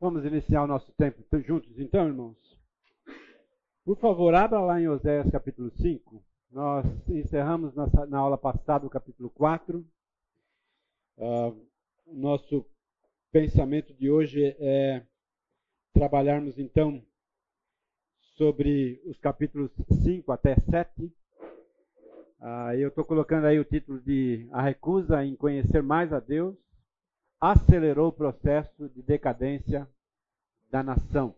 Vamos iniciar o nosso tempo juntos, então, irmãos? Por favor, abra lá em Oséias capítulo 5. Nós encerramos nossa, na aula passada o capítulo 4. Uh, o nosso pensamento de hoje é trabalharmos, então, sobre os capítulos 5 até 7. Uh, eu estou colocando aí o título de A Recusa em Conhecer Mais a Deus acelerou o processo de decadência da nação.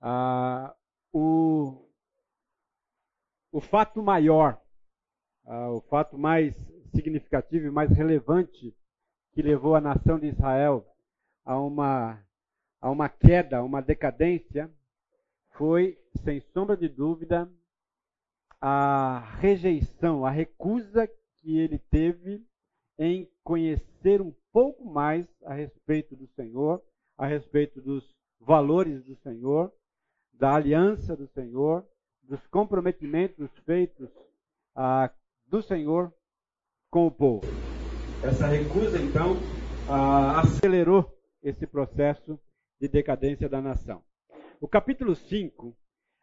Ah, o, o fato maior, ah, o fato mais significativo e mais relevante que levou a nação de Israel a uma, a uma queda, a uma decadência, foi, sem sombra de dúvida, a rejeição, a recusa que ele teve em conhecer um pouco mais a respeito do Senhor, a respeito dos valores do Senhor, da aliança do Senhor, dos comprometimentos feitos ah, do Senhor com o povo. Essa recusa, então, ah, acelerou esse processo de decadência da nação. O capítulo 5,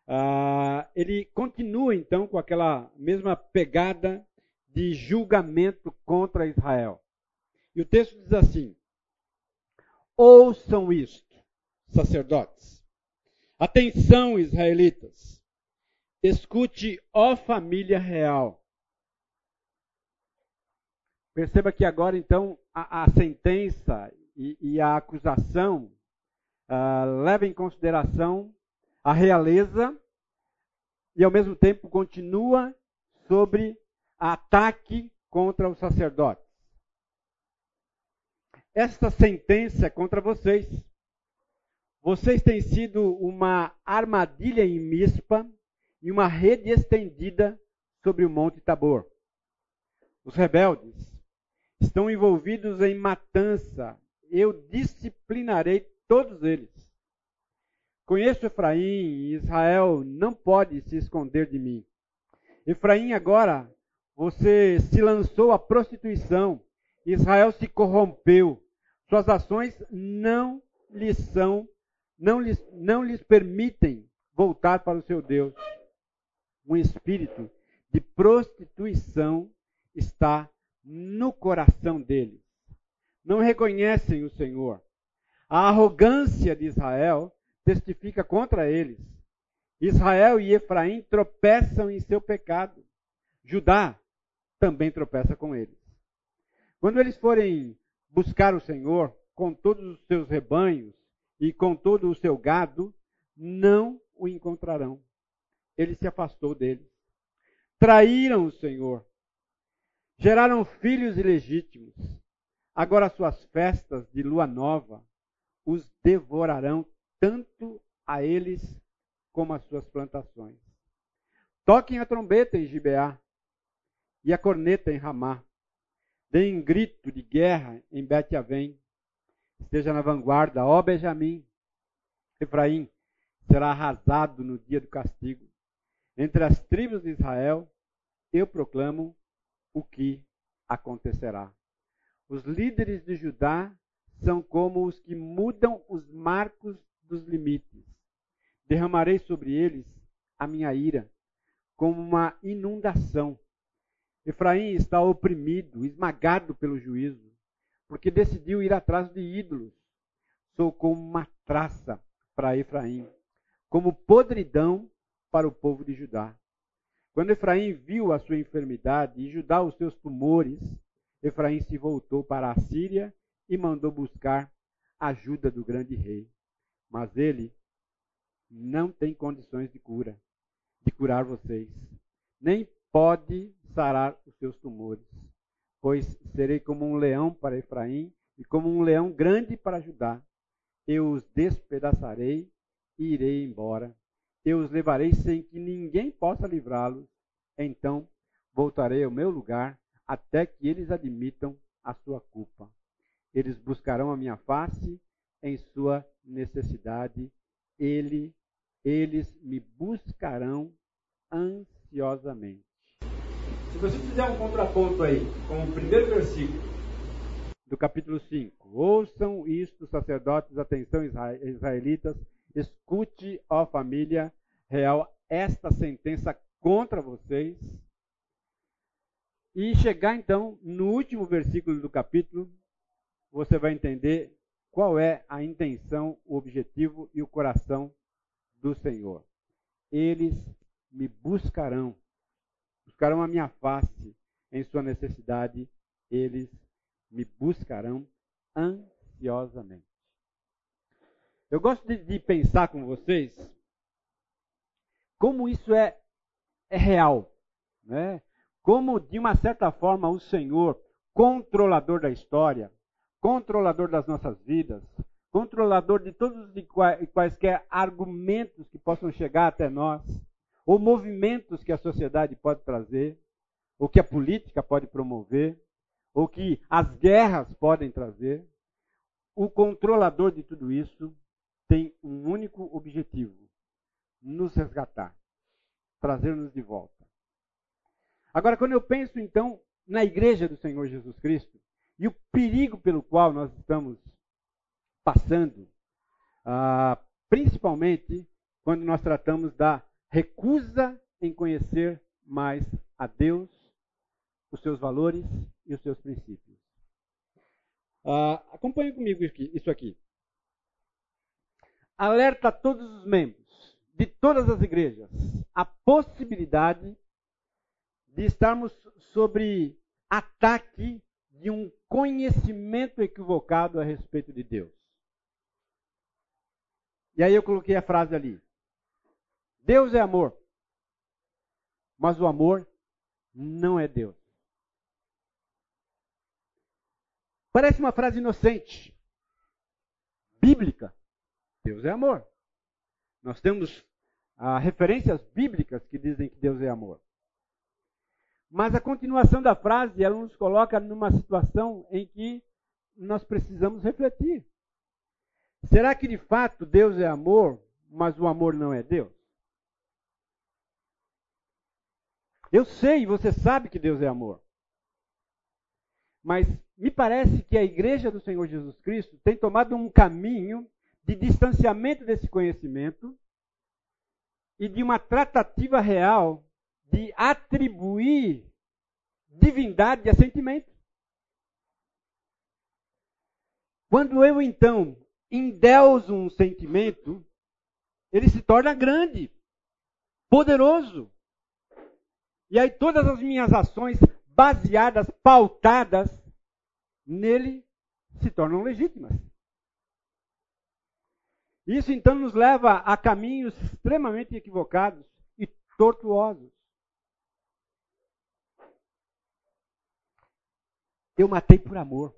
ah, ele continua, então, com aquela mesma pegada de julgamento contra Israel. E o texto diz assim: Ouçam isto, sacerdotes. Atenção, israelitas. Escute, ó família real. Perceba que agora, então, a, a sentença e, e, a acusação uh, em consideração a realeza e, ao mesmo tempo, continua sobre ataque contra os sacerdotes. Esta sentença contra vocês. Vocês têm sido uma armadilha em Mispa e uma rede estendida sobre o Monte Tabor. Os rebeldes estão envolvidos em matança. Eu disciplinarei todos eles. Conheço Efraim e Israel não pode se esconder de mim. Efraim agora você se lançou à prostituição. Israel se corrompeu. Suas ações não lhes são, não lhes, não lhes permitem voltar para o seu Deus. Um espírito de prostituição está no coração deles. Não reconhecem o Senhor. A arrogância de Israel testifica contra eles. Israel e Efraim tropeçam em seu pecado. Judá também tropeça com eles. Quando eles forem buscar o Senhor com todos os seus rebanhos e com todo o seu gado, não o encontrarão. Ele se afastou deles. Traíram o Senhor. Geraram filhos ilegítimos. Agora suas festas de lua nova os devorarão tanto a eles como as suas plantações. Toquem a trombeta em Gibeá e a corneta em Ramá. Deem grito de guerra em Bet-Avém. Esteja na vanguarda, ó Benjamim. Efraim será arrasado no dia do castigo. Entre as tribos de Israel, eu proclamo o que acontecerá. Os líderes de Judá são como os que mudam os marcos dos limites. Derramarei sobre eles a minha ira, como uma inundação Efraim está oprimido, esmagado pelo juízo, porque decidiu ir atrás de ídolos. Sou como uma traça para Efraim, como podridão para o povo de Judá. Quando Efraim viu a sua enfermidade e Judá os seus tumores, Efraim se voltou para a Síria e mandou buscar ajuda do grande rei. Mas ele não tem condições de cura, de curar vocês, nem pode sarar os seus tumores, pois serei como um leão para Efraim e como um leão grande para Judá. Eu os despedaçarei e irei embora. Eu os levarei sem que ninguém possa livrá-los. Então voltarei ao meu lugar até que eles admitam a sua culpa. Eles buscarão a minha face em sua necessidade. Ele, eles me buscarão ansiosamente. Se você fizer um contraponto aí com o primeiro versículo do capítulo 5. Ouçam isto, sacerdotes, atenção, israelitas, escute, ó família real, esta sentença contra vocês. E chegar então no último versículo do capítulo, você vai entender qual é a intenção, o objetivo e o coração do Senhor. Eles me buscarão, buscarão a minha face em sua necessidade, eles me buscarão ansiosamente. Eu gosto de, de pensar com vocês como isso é, é real, né? Como de uma certa forma o Senhor, controlador da história, controlador das nossas vidas, controlador de todos e quaisquer argumentos que possam chegar até nós, ou movimentos que a sociedade pode trazer, ou que a política pode promover, ou que as guerras podem trazer. O controlador de tudo isso tem um único objetivo: nos resgatar, trazer-nos de volta. Agora, quando eu penso então na igreja do Senhor Jesus Cristo, e o perigo pelo qual nós estamos passando, ah, principalmente quando nós tratamos da recusa em conhecer mais a Deus, os seus valores e os seus princípios. Ah, acompanhe comigo isso aqui. Alerta a todos os membros de todas as igrejas a possibilidade de estarmos sobre ataque de um conhecimento equivocado a respeito de Deus. E aí eu coloquei a frase ali. Deus é amor. Mas o amor não é Deus. Parece uma frase inocente, bíblica. Deus é amor. Nós temos ah, referências bíblicas que dizem que Deus é amor. Mas a continuação da frase, ela nos coloca numa situação em que nós precisamos refletir. Será que de fato Deus é amor, mas o amor não é Deus? Eu sei, você sabe que Deus é amor. Mas me parece que a igreja do Senhor Jesus Cristo tem tomado um caminho de distanciamento desse conhecimento e de uma tratativa real de atribuir divindade a sentimento. Quando eu então endeuso um sentimento, ele se torna grande, poderoso. E aí todas as minhas ações baseadas, pautadas nele, se tornam legítimas. Isso então nos leva a caminhos extremamente equivocados e tortuosos. Eu matei por amor.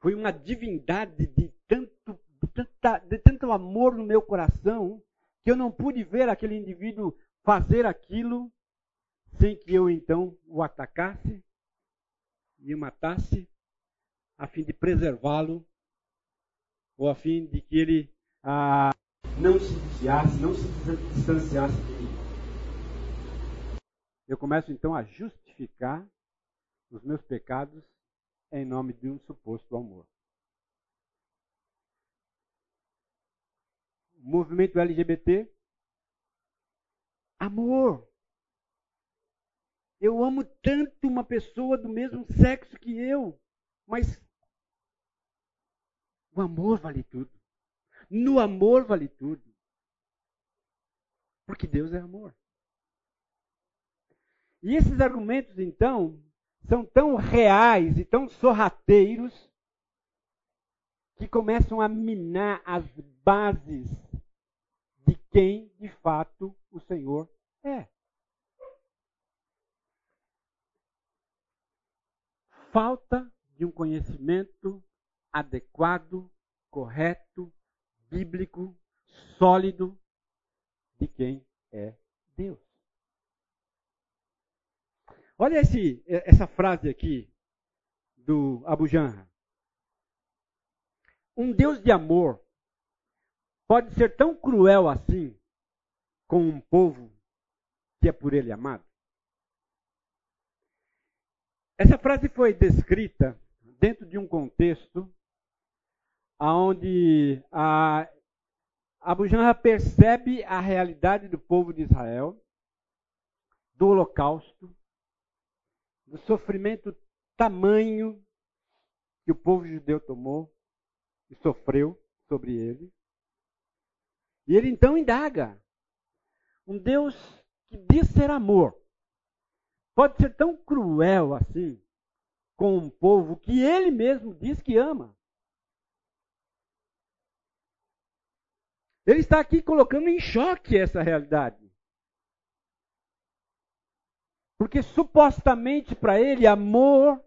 Foi uma divindade de tanto, de, tanta, de tanto amor no meu coração que eu não pude ver aquele indivíduo fazer aquilo sem que eu então o atacasse e o matasse, a fim de preservá-lo, ou a fim de que ele ah, não se distanciasse, não se distanciasse de mim. Eu começo então a justificar os meus pecados em nome de um suposto amor. Movimento LGBT, amor. Eu amo tanto uma pessoa do mesmo sexo que eu, mas o amor vale tudo. No amor vale tudo. Porque Deus é amor. E esses argumentos, então, são tão reais e tão sorrateiros que começam a minar as bases de quem, de fato, o Senhor é. Falta de um conhecimento adequado, correto, bíblico, sólido de quem é Deus. Olha esse, essa frase aqui do Abu Janra. Um Deus de amor pode ser tão cruel assim com um povo que é por ele amado? Essa frase foi descrita dentro de um contexto onde a Abu percebe a realidade do povo de Israel, do holocausto, do sofrimento tamanho que o povo judeu tomou e sofreu sobre ele. E ele então indaga: um Deus que diz ser amor, pode ser tão cruel assim com um povo que ele mesmo diz que ama. Ele está aqui colocando em choque essa realidade. Porque supostamente para ele, amor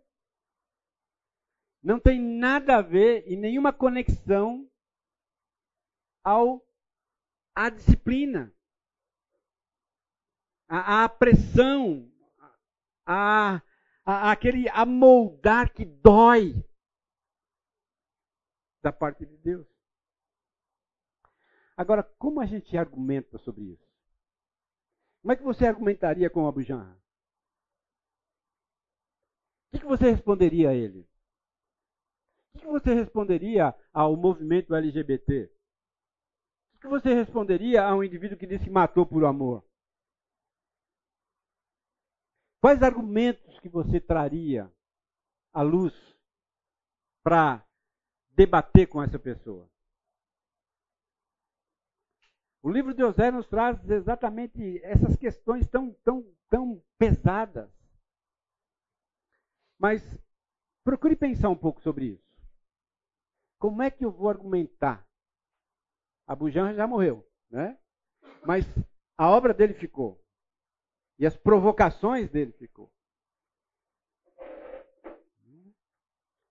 não tem nada a ver e nenhuma conexão ao à disciplina, à, à pressão, a, a, aquele amoldar que dói da parte de Deus. Agora, como a gente argumenta sobre isso? Como é que você argumentaria com Abu Janra? O que você responderia a ele? O que você responderia ao movimento LGBT? Que você responderia a um indivíduo que disse que matou por amor? Quais argumentos que você traria à luz para debater com essa pessoa? O livro de José nos traz exatamente essas questões tão, tão, tão pesadas. Mas procure pensar um pouco sobre isso. Como é que eu vou argumentar? Abu Janra já morreu, né? Mas a obra dele ficou. E as provocações dele ficou.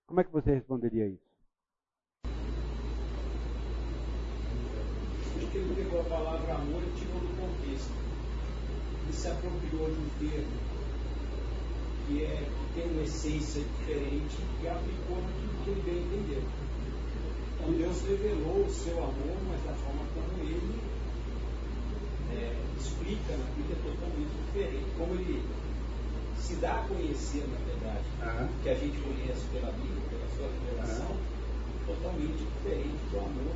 Como é que você responderia isso? Acho ele pegou a palavra amor e tirou do contexto. Ele se apropriou de um termo que, é, que tem uma essência diferente e aplicou naquilo que ele bem entendeu. Então Deus revelou o seu amor, mas da forma como ele é, explica na Bíblia é totalmente diferente. Como ele se dá a conhecer, na verdade, uhum. que a gente conhece pela Bíblia, pela sua revelação, uhum. totalmente diferente do amor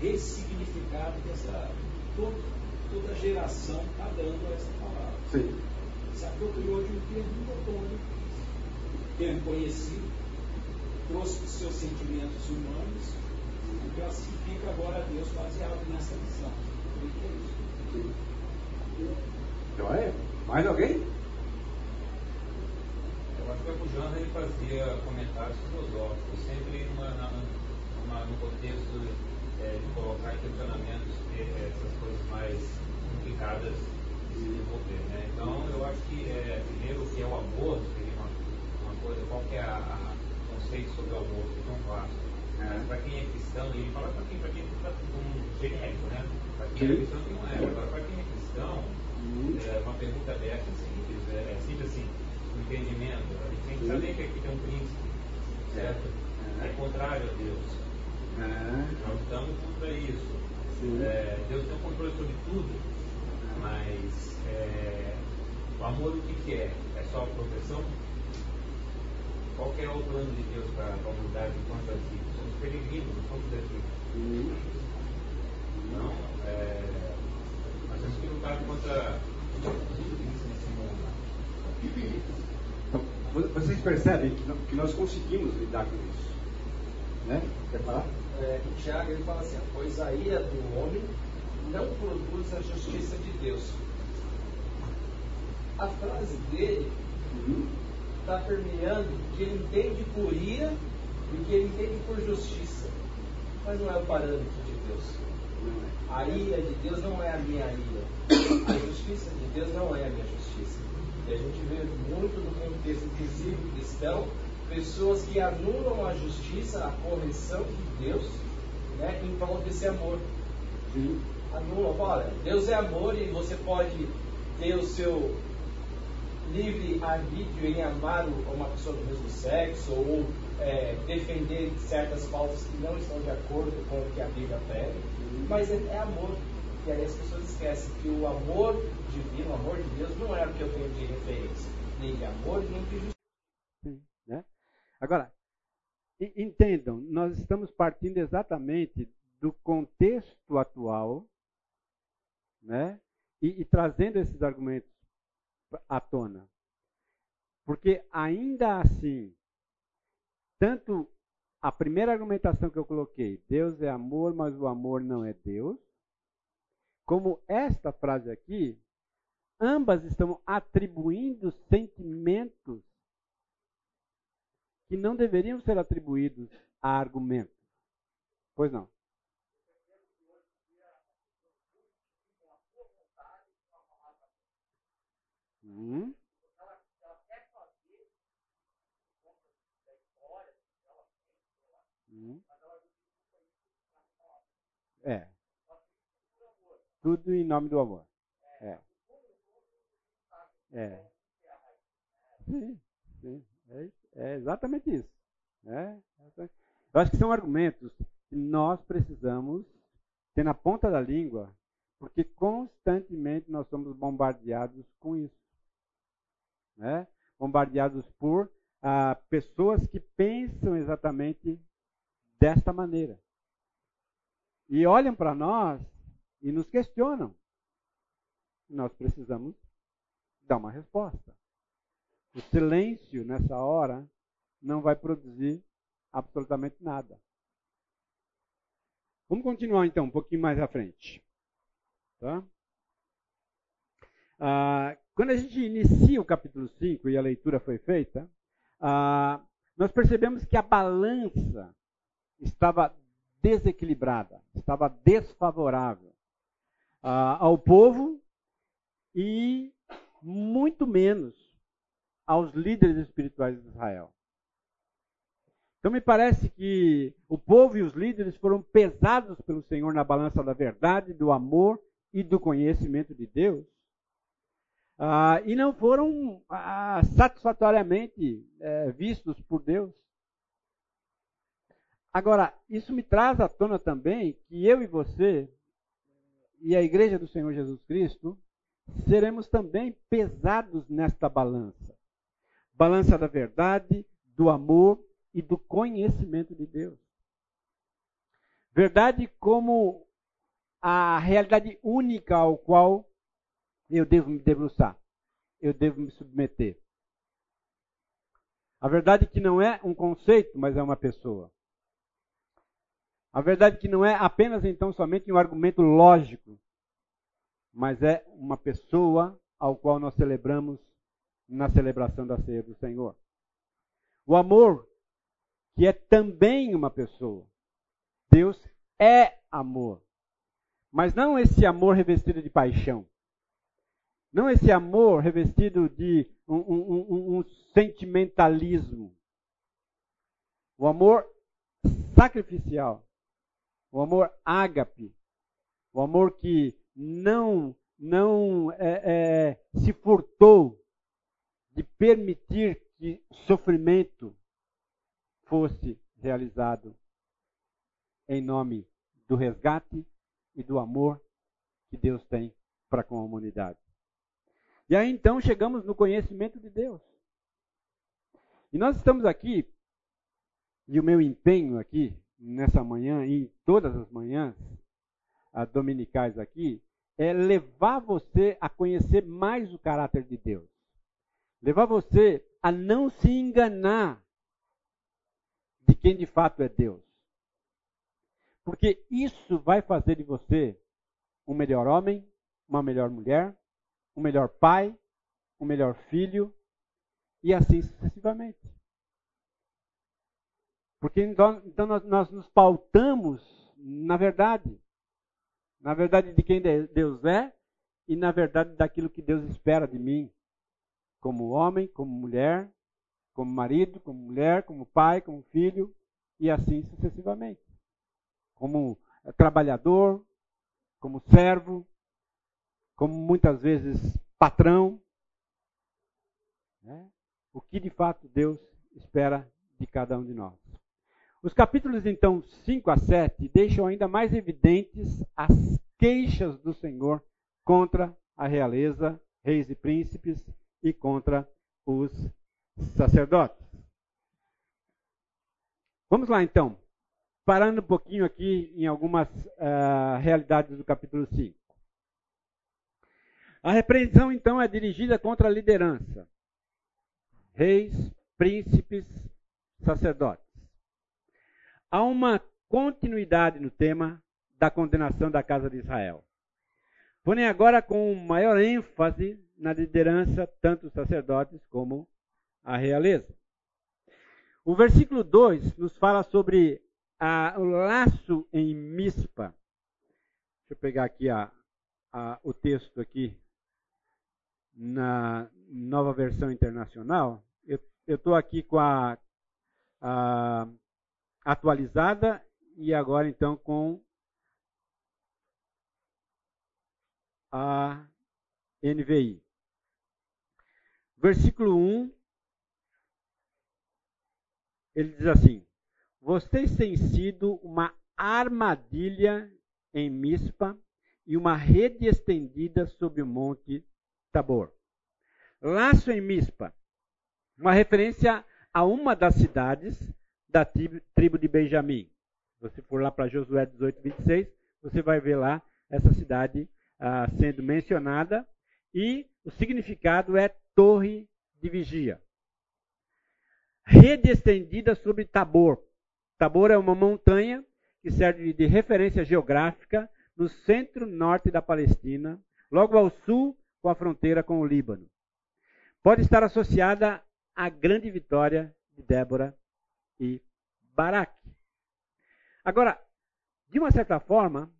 ressignificado que essa, toda, toda geração está dando a essa palavra. Sim. Se apropriou de um termo totalmente termo conhecido, trouxe os seus sentimentos humanos e classifica agora a Deus baseado nessa visão. É? Então é? Mais alguém? Eu acho que o Jana ele fazia comentários filosóficos, sempre numa, numa, no contexto é, de colocar em questionamentos é, essas coisas mais complicadas de se desenvolver. Né? Então eu acho que é, primeiro o que é o amor, seria uma, uma coisa, qual que é o conceito sobre o amor, que é tão vasto. Mas para quem é cristão, ele fala para quem, para quem está um genérico, né? Para quem é cristão não é, agora para quem é cristão, uhum. é, uma pergunta aberta é simples, é, é simples assim, o um entendimento. A gente tem que saber que aqui tem um príncipe, certo? É contrário a Deus. Nós estamos contra isso. É, Deus tem um controle sobre tudo, mas é, o amor o que, que é? É só proteção? Qual é o plano de Deus para a humanidade enquanto assim? Somos peregrinos, não somos daqui. Não, é, nós temos que lutar contra nesse mundo. Então, vocês percebem que nós conseguimos lidar com isso. Né? Quer falar? É, o Tiago ele fala assim: pois a ira do homem não produz a justiça de Deus. A frase dele uhum está permeando que ele entende por ira e que ele entende por justiça. Mas não é o parâmetro de Deus. A ira de Deus não é a minha ira. A justiça de Deus não é a minha justiça. E a gente vê muito no contexto inclusive cristão, pessoas que anulam a justiça, a correção de Deus, né, em prol desse amor. Sim. Anulam, olha, Deus é amor e você pode ter o seu livre-arbítrio em amar uma pessoa do mesmo sexo ou é, defender certas pautas que não estão de acordo com o que a Bíblia prega, mas é, é, amor. E aí as pessoas esquecem que o amor divino, o amor de Deus, não é o que eu tenho de referência, nem de amor, nem de justiça. Né? Agora, entendam, nós estamos partindo exatamente do contexto atual, né? E, e trazendo esses argumentos à tona. Porque ainda assim, tanto a primeira argumentação que eu coloquei, Deus é amor, mas o amor não é Deus, como esta frase aqui, ambas estão atribuindo sentimentos que não deveriam ser atribuídos a argumentos. Pois não. Hum? É. Tudo em nome do amor. É. É. Sim, sim. É, é exatamente isso. É. Eu acho que são argumentos que nós precisamos ter na ponta da língua, porque constantemente nós somos bombardeados com isso. Né? Bombardeados por ah, pessoas que pensam exatamente desta maneira. E olham para nós e nos questionam. Nós precisamos dar uma resposta. O silêncio nessa hora não vai produzir absolutamente nada. Vamos continuar então um pouquinho mais à frente. Tá? Ah, quando a gente inicia o capítulo 5 e a leitura foi feita, ah, nós percebemos que a balança estava desequilibrada, estava desfavorável ah, ao povo e muito menos aos líderes espirituais de Israel. Então me parece que o povo e os líderes foram pesados pelo Senhor na balança da verdade, do amor e do conhecimento de Deus. Ah, e não foram ah, satisfatoriamente eh, vistos por Deus. Agora, isso me traz à tona também que eu e você e a igreja do Senhor Jesus Cristo seremos também pesados nesta balança. Balança da verdade, do amor e do conhecimento de Deus. Verdade como a realidade única ao qual eu devo me debruçar, eu devo me submeter. A verdade que não é um conceito, mas é uma pessoa. A verdade que não é apenas então somente um argumento lógico, mas é uma pessoa ao qual nós celebramos na celebração da ceia do Senhor. O amor, que é também uma pessoa. Deus é amor. Mas não esse amor revestido de paixão. Não esse amor revestido de um, um, um, um sentimentalismo. O amor sacrificial o amor ágape, o amor que não não é, é, se furtou de permitir que sofrimento fosse realizado em nome do resgate e do amor que Deus tem para com a humanidade. E aí então chegamos no conhecimento de Deus. E nós estamos aqui, e o meu empenho aqui nessa manhã e todas as manhãs dominicais aqui é levar você a conhecer mais o caráter de Deus. Levar você a não se enganar de quem de fato é Deus. Porque isso vai fazer de você um melhor homem, uma melhor mulher, um melhor pai, um melhor filho e assim sucessivamente. Porque então, então nós, nós nos pautamos na verdade. Na verdade de quem Deus é e na verdade daquilo que Deus espera de mim. Como homem, como mulher, como marido, como mulher, como pai, como filho e assim sucessivamente. Como trabalhador, como servo, como muitas vezes patrão. Né? O que de fato Deus espera de cada um de nós. Os capítulos, então, 5 a 7 deixam ainda mais evidentes as queixas do Senhor contra a realeza, reis e príncipes e contra os sacerdotes. Vamos lá então. Parando um pouquinho aqui em algumas uh, realidades do capítulo 5. A repreensão, então, é dirigida contra a liderança. Reis, príncipes, sacerdotes. Há uma continuidade no tema da condenação da casa de Israel. Porém, agora com maior ênfase na liderança, tanto os sacerdotes como a realeza. O versículo 2 nos fala sobre a, o laço em Mispa. Deixa eu pegar aqui a, a, o texto aqui na nova versão internacional. Eu estou aqui com a, a atualizada e agora então com a NVI. Versículo 1, ele diz assim: Vocês têm sido uma armadilha em Mispa e uma rede estendida sobre o monte Tabor. Laço em Mispa, uma referência a uma das cidades da tribo de Benjamim. Se você for lá para Josué 18, 26, você vai ver lá essa cidade ah, sendo mencionada e o significado é torre de vigia. Rede estendida sobre Tabor. Tabor é uma montanha que serve de referência geográfica no centro-norte da Palestina, logo ao sul com a fronteira com o Líbano. Pode estar associada à grande vitória de Débora e Baraque. Agora, de uma certa forma,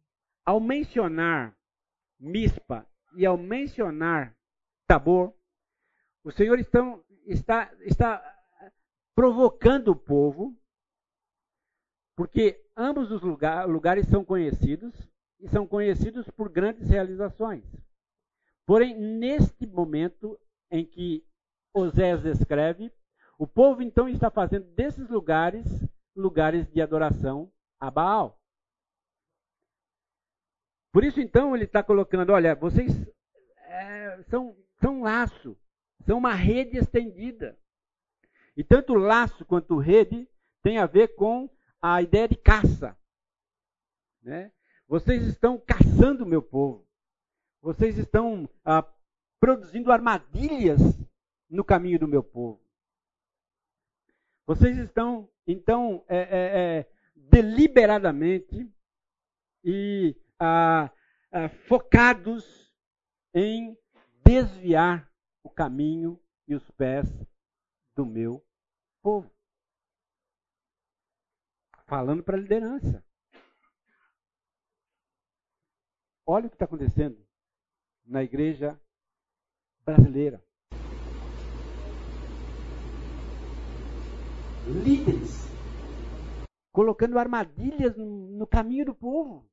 ao mencionar Mispa e ao mencionar Tabor, o Senhor estão, está, está provocando o povo, porque ambos os lugar, lugares são conhecidos e são conhecidos por grandes realizações. Porém, neste momento em que Osés escreve, o povo então está fazendo desses lugares lugares de adoração a Baal. Por isso, então, ele está colocando: olha, vocês é, são, são um laço, são uma rede estendida. E tanto laço quanto rede tem a ver com a ideia de caça. Né? Vocês estão caçando o meu povo. Vocês estão ah, produzindo armadilhas no caminho do meu povo. Vocês estão, então, é, é, é, deliberadamente e ah, ah, focados em desviar o caminho e os pés do meu povo. Falando para a liderança. Olha o que está acontecendo na igreja brasileira. Líderes. Colocando armadilhas no caminho do povo,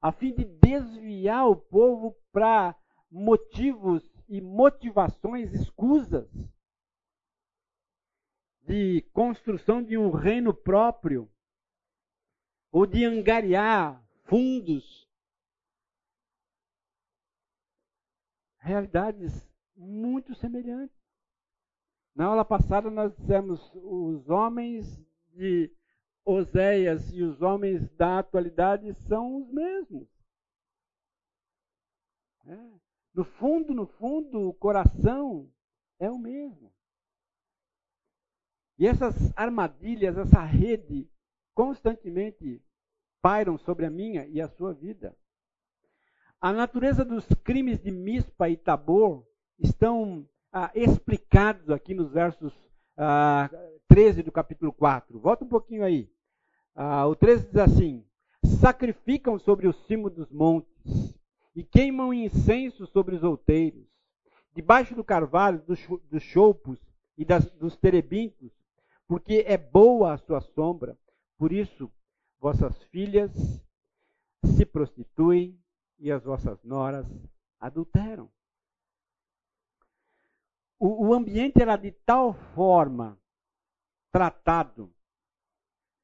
a fim de desviar o povo para motivos e motivações escusas. De construção de um reino próprio. Ou de angariar fundos realidades muito semelhantes. Na aula passada nós dissemos os homens de Oséias e os homens da atualidade são os mesmos. É. No fundo, no fundo, o coração é o mesmo. E essas armadilhas, essa rede, constantemente pairam sobre a minha e a sua vida. A natureza dos crimes de Mispa e Tabor estão ah, explicados aqui nos versos ah, 13 do capítulo 4. Volta um pouquinho aí. Ah, o 13 diz assim: Sacrificam sobre o cimo dos montes e queimam incenso sobre os outeiros, debaixo do carvalho, dos, dos choupos e das, dos terebintos, porque é boa a sua sombra. Por isso, vossas filhas se prostituem e as vossas noras adulteram. O, o ambiente era de tal forma tratado,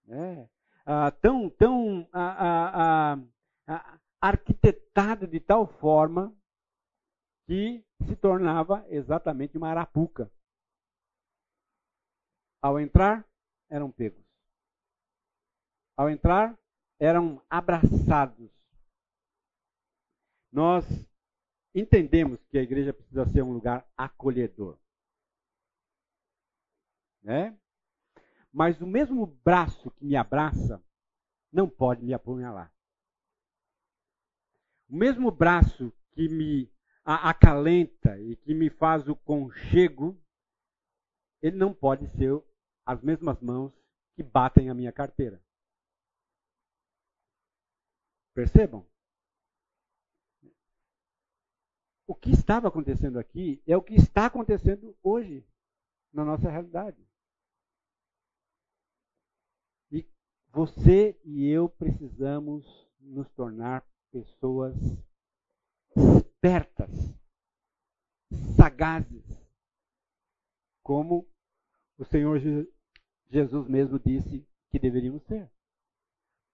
né, ah, tão, tão ah, ah, arquitetado de tal forma que se tornava exatamente uma arapuca. Ao entrar, eram pegos. Ao entrar, eram abraçados. Nós entendemos que a igreja precisa ser um lugar acolhedor. Né? Mas o mesmo braço que me abraça não pode me apunhalar. O mesmo braço que me acalenta e que me faz o conchego, ele não pode ser as mesmas mãos que batem a minha carteira. Percebam? O que estava acontecendo aqui é o que está acontecendo hoje na nossa realidade. E você e eu precisamos nos tornar pessoas espertas, sagazes, como o Senhor Jesus mesmo disse que deveríamos ser,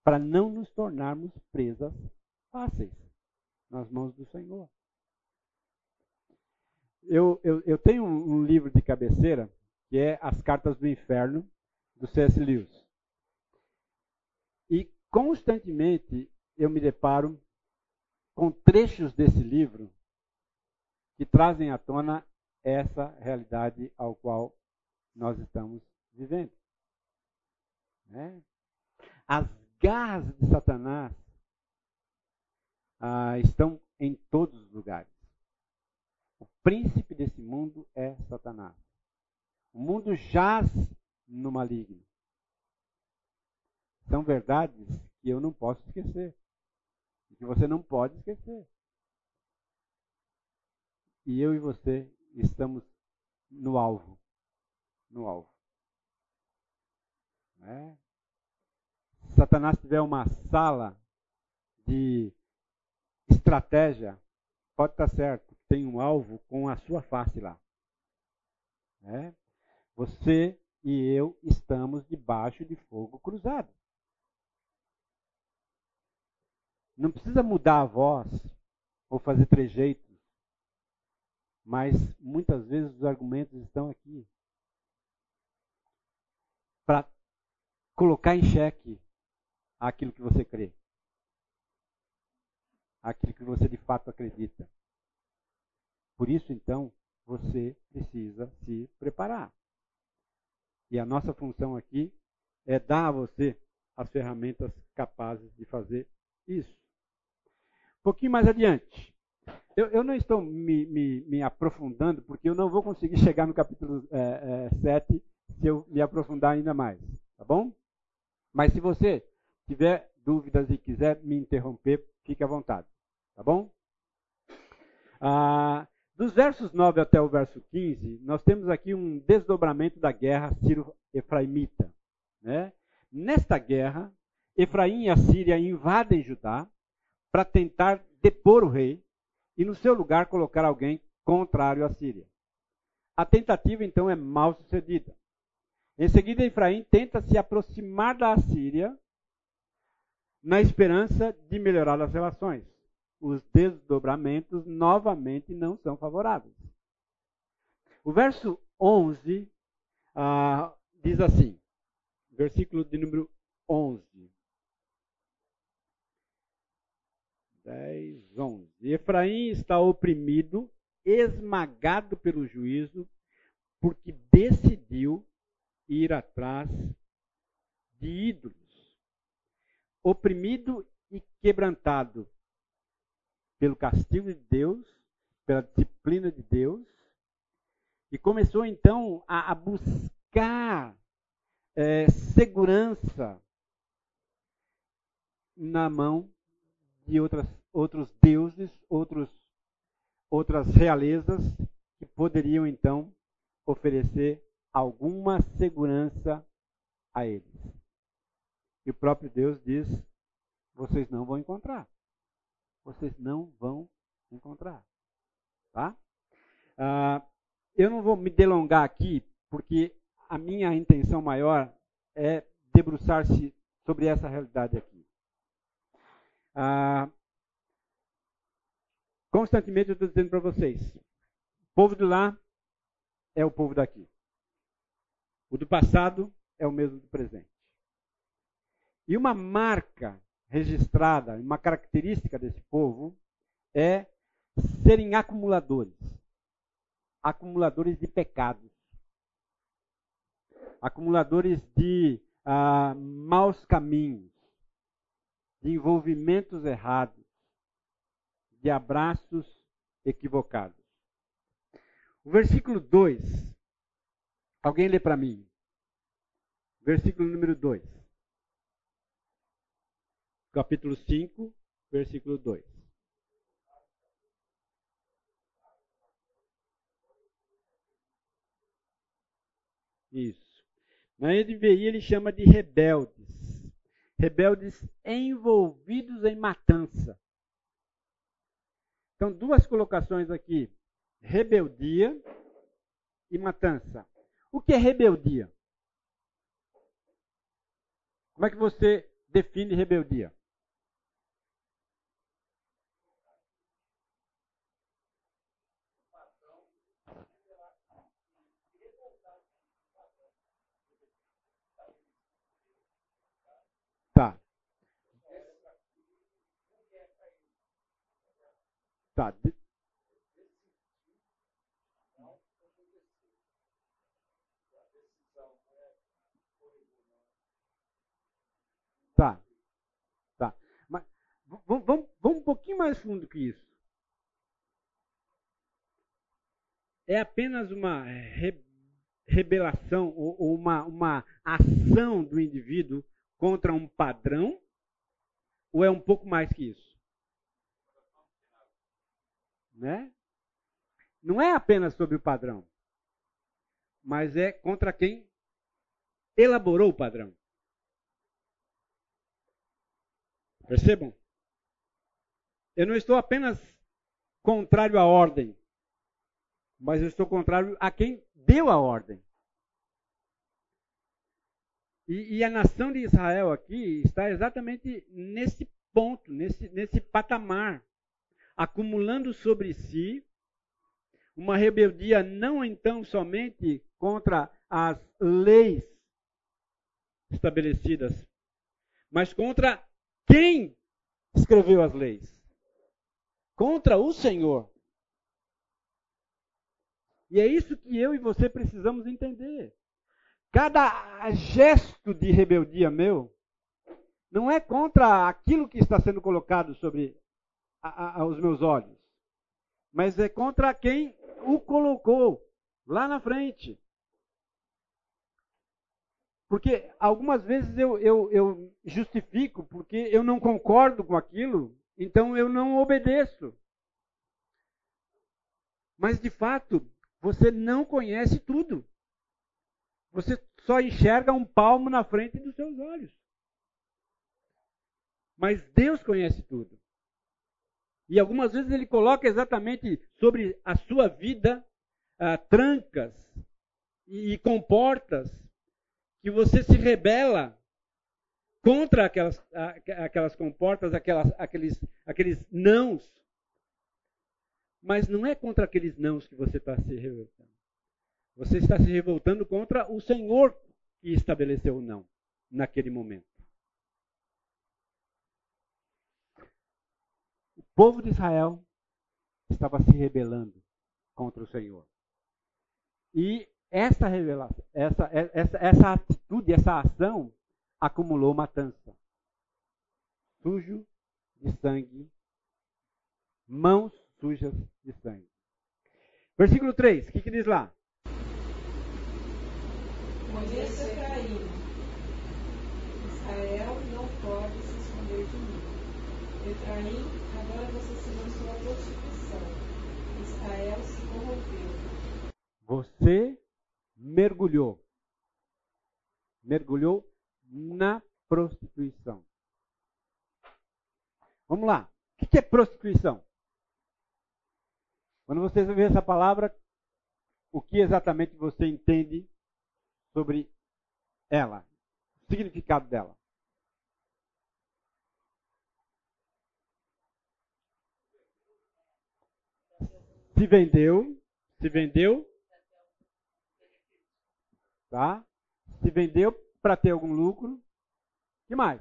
para não nos tornarmos presas fáceis nas mãos do Senhor. Eu, eu, eu tenho um, livro de cabeceira que é As Cartas do Inferno, do C.S. Lewis. E constantemente eu me deparo com trechos desse livro que trazem à tona essa realidade ao qual nós estamos vivendo. Né? As garras de Satanás ah, estão em todos os lugares. Príncipe desse mundo é Satanás. O mundo jaz no maligno. São verdades que eu não posso esquecer que você não pode esquecer. E eu e você estamos no alvo. No alvo. É? Se Satanás tiver uma sala de estratégia, pode estar certo, tem um alvo com a sua face lá. É? Você e eu estamos debaixo de fogo cruzado. Não precisa mudar a voz ou fazer trejeitos, mas muitas vezes os argumentos estão aqui para colocar em xeque aquilo que você crê, aquilo que você de fato acredita. Por isso, então, você precisa se preparar. E a nossa função aqui é dar a você as ferramentas capazes de fazer isso. Um pouquinho mais adiante. Eu, eu não estou me, me, me, aprofundando, porque eu não vou conseguir chegar no capítulo é, é, 7 se eu me aprofundar ainda mais. Tá bom? Mas se você tiver dúvidas e quiser me interromper, fique à vontade. Tá bom? Ah, dos versos 9 até o verso 15, nós temos aqui um desdobramento da guerra sírio-efraimita. Né? Nesta guerra, Efraim e a Síria invadem Judá para tentar depor o rei e no seu lugar colocar alguém contrário à Síria. A tentativa então é mal sucedida. Em seguida, Efraim tenta se aproximar da Síria na esperança de melhorar as relações. Os desdobramentos novamente não são favoráveis. O verso 11 ah, diz assim, versículo de número 11. 10, 11. Efraim está oprimido, esmagado pelo juízo, porque decidiu ir atrás de ídolos. Oprimido e quebrantado pelo castigo de Deus, pela disciplina de Deus, e começou então a, a buscar é, segurança na mão de outras, outros deuses, outros, outras realezas que poderiam então oferecer alguma segurança a eles. E o próprio Deus diz: vocês não vão encontrar. Vocês não vão encontrar. Tá? Ah, eu não vou me delongar aqui, porque a minha intenção maior é debruçar-se sobre essa realidade aqui. Ah, constantemente eu estou dizendo para vocês: o povo de lá é o povo daqui. O do passado é o mesmo do presente. E uma marca registrada, uma característica desse povo é serem acumuladores acumuladores de pecados, acumuladores de ah, maus caminhos, de envolvimentos errados, de abraços equivocados. O versículo 2, alguém lê para mim. Versículo número 2. Capítulo 5, versículo 2. Isso. Na NVI ele chama de rebeldes. Rebeldes envolvidos em matança. Então, duas colocações aqui: rebeldia e matança. O que é rebeldia? Como é que você define rebeldia? Tá. Tá. Tá. Mas vamos, vamos, um pouquinho mais fundo que isso. É apenas uma re, rebelação ou, uma, uma ação do indivíduo contra um padrão? Ou é um pouco mais que isso? Né? Não é apenas sobre o padrão, mas é contra quem elaborou o padrão. Percebam? Eu não estou apenas contrário à ordem, mas eu estou contrário a quem deu a ordem. E, e, a nação de Israel aqui está exatamente nesse ponto, nesse, nesse patamar acumulando sobre si uma rebeldia não então somente contra as leis estabelecidas, mas contra quem escreveu as leis? Contra o Senhor. E é isso que eu e você precisamos entender. Cada gesto de rebeldia meu não é contra aquilo que está sendo colocado sobre a, a, aos meus olhos, mas é contra quem o colocou lá na frente. Porque algumas vezes eu, eu, eu justifico porque eu não concordo com aquilo, então eu não obedeço. Mas de fato, você não conhece tudo. Você só enxerga um palmo na frente dos seus olhos. Mas Deus conhece tudo. E algumas vezes ele coloca exatamente sobre a sua vida ah, trancas e, comportas que você se rebela contra aquelas, aquelas comportas, aquelas, aqueles, aqueles nãos. Mas não é contra aqueles nãos que você está se revoltando. Você está se revoltando contra o Senhor que estabeleceu o não naquele momento. Povo de Israel estava se rebelando contra o Senhor. E essa revelação, essa, essa, essa atitude, essa ação acumulou matança. Sujo de sangue, mãos sujas de sangue. Versículo 3, o que, que diz lá? Conheça Efraim. Israel não pode se esconder de mim. Efraim Agora você se lançou à prostituição. Israel se corrompeu. Você mergulhou. Mergulhou na prostituição. Vamos lá. O que é prostituição? Quando você vê essa palavra, o que exatamente você entende sobre ela? O significado dela? Se vendeu, se vendeu, tá? Se vendeu para ter algum lucro. que mais?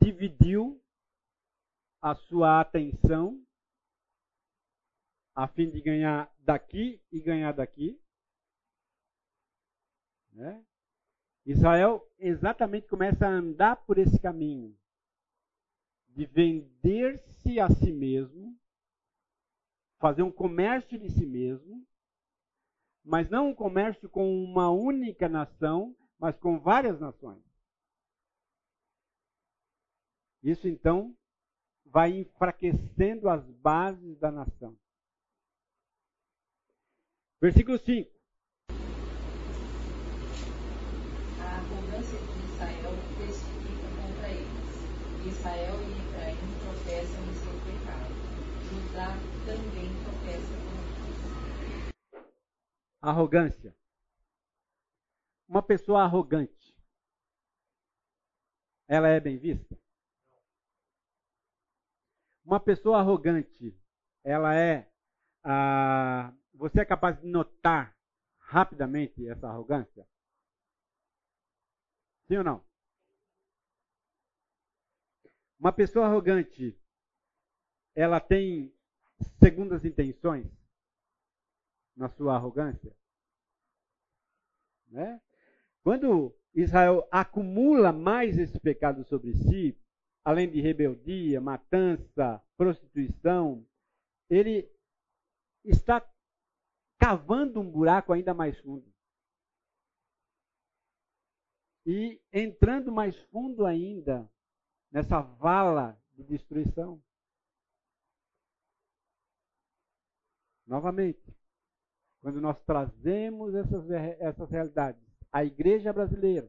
Dividiu a sua atenção a fim de ganhar daqui e ganhar daqui. Né? Israel exatamente começa a andar por esse caminho de vender-se a si mesmo, fazer um comércio de si mesmo, mas não um comércio com uma única nação, mas com várias nações. Isso então vai enfraquecendo as bases da nação. Versículo 5. A arrogância de Israel testifica contra eles. Israel e Efraim tropeçam em seu pecado. Judá também tropeça com eles. Arrogância. Uma pessoa arrogante, ela é bem vista? Uma pessoa arrogante, ela é ah, você é capaz de notar rapidamente essa arrogância? Sim ou não? Uma pessoa arrogante, ela tem segundas intenções na sua arrogância? Né? Quando Israel acumula mais esse pecado sobre si, além de rebeldia, matança, prostituição, ele está cavando um buraco ainda mais fundo. E entrando mais fundo ainda nessa vala de destruição. Novamente, quando nós trazemos essas, essas realidades à igreja brasileira,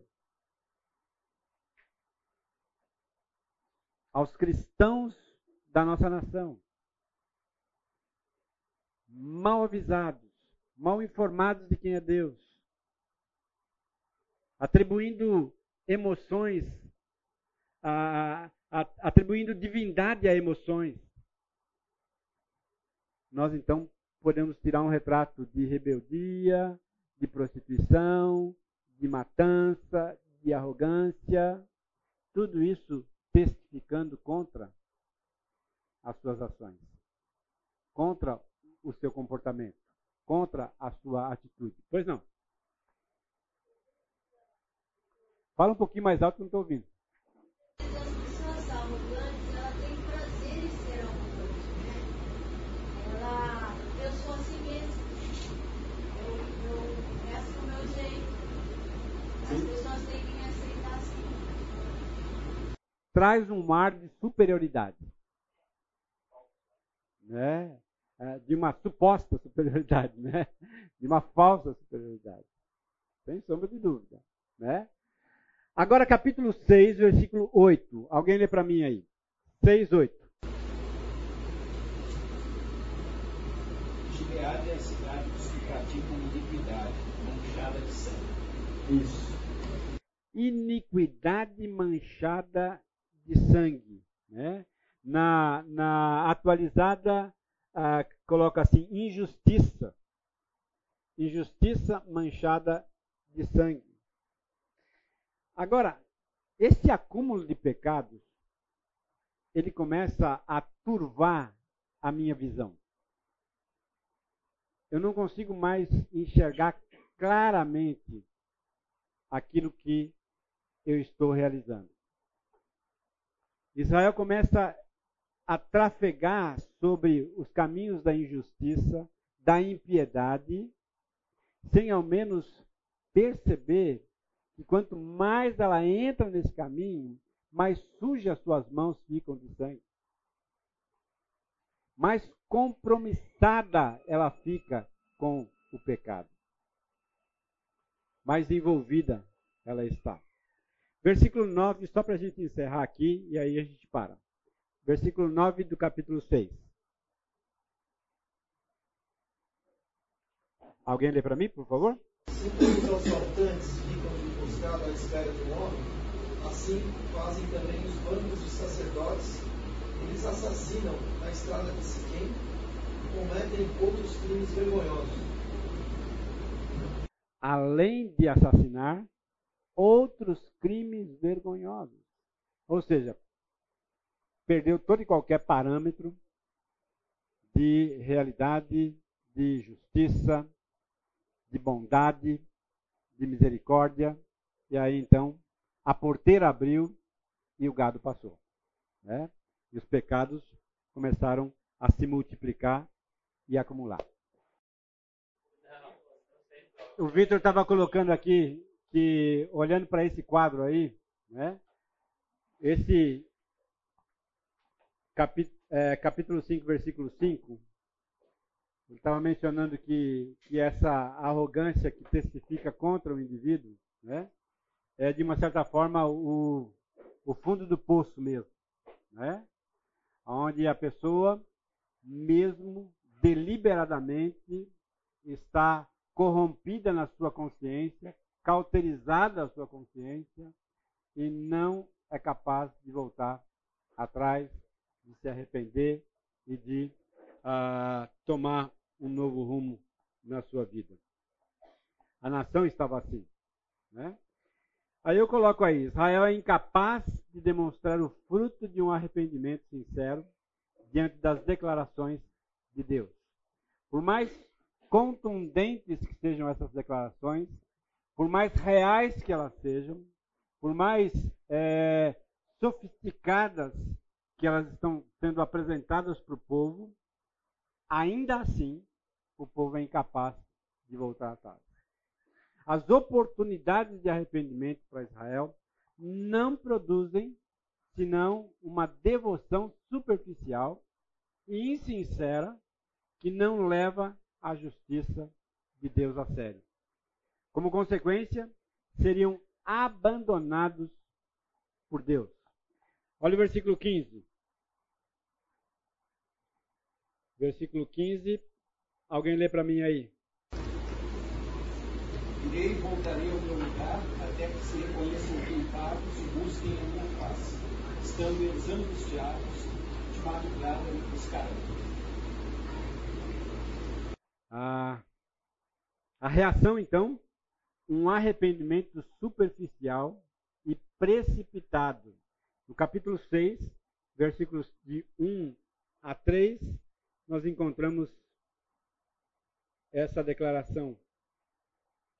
aos cristãos da nossa nação, mal avisados, mal informados de quem é Deus, atribuindo emoções, a, a, atribuindo divindade a emoções. Nós então podemos tirar um retrato de rebeldia, de prostituição, de matança, de arrogância, tudo isso testificando contra as suas ações, contra o seu comportamento contra a sua atitude. Pois não. Fala um pouquinho mais alto que não estou ouvindo. Traz um ar de superioridade. Né? É, de uma suposta superioridade, né? de uma falsa superioridade. Sem sombra de dúvida. Né? Agora, capítulo 6, versículo 8. Alguém lê para mim aí. 6, 8. Gileade é a cidade dos que praticam iniquidade, manchada de sangue. Isso. Iniquidade manchada de sangue. Né? Na, na atualizada ah, coloca assim: injustiça. Injustiça manchada de sangue. Agora, esse acúmulo de pecados, ele começa a turvar a minha visão. Eu não consigo mais enxergar claramente aquilo que eu estou realizando. Israel começa a trafegar sobre os caminhos da injustiça, da impiedade, sem ao menos perceber que quanto mais ela entra nesse caminho, mais sujas as suas mãos ficam de sangue. Mais compromissada ela fica com o pecado. Mais envolvida ela está. Versículo 9, só para a gente encerrar aqui, e aí a gente para versículo 9 do capítulo 6. Alguém lê para mim, por favor? Os assaltantes ficam de emboscada à espera do homem, assim fazem também os bandos de sacerdotes eles assassinam na estrada de Siquém e cometem outros crimes vergonhosos. Além de assassinar, outros crimes vergonhosos. Ou seja, perdeu todo e qualquer parâmetro de realidade, de justiça, de bondade, de misericórdia. E aí então a porteira abriu e o gado passou. Né? E os pecados começaram a se multiplicar e acumular. O Vitor estava colocando aqui que, olhando para esse quadro aí, né, esse capítulo, é, capítulo 5, versículo 5, ele estava mencionando que, que essa arrogância que testifica contra o indivíduo, né, é de uma certa forma o, o fundo do poço mesmo, né, onde a pessoa, mesmo deliberadamente, está corrompida na sua consciência, cauterizada a sua consciência e não é capaz de voltar atrás, de se arrepender e de uh, tomar um novo rumo na sua vida. A nação estava assim. Né? Aí eu coloco aí: Israel é incapaz de demonstrar o fruto de um arrependimento sincero diante das declarações de Deus. Por mais contundentes que sejam essas declarações, por mais reais que elas sejam, por mais é, sofisticadas que elas estão sendo apresentadas para o povo, ainda assim o povo é incapaz de voltar atrás. As oportunidades de arrependimento para Israel não produzem senão uma devoção superficial e insincera que não leva a justiça de Deus a sério. Como consequência, seriam abandonados por Deus. Olha o versículo 15. Versículo 15. Alguém lê para mim aí. Irei e voltarei ao meu lugar até que se reconheçam culpados e busquem a minha face. Estando eles angustiados, de madrugada me buscarão. A, a reação, então, um arrependimento superficial e precipitado. No capítulo 6, versículos de 1 a 3, nós encontramos essa declaração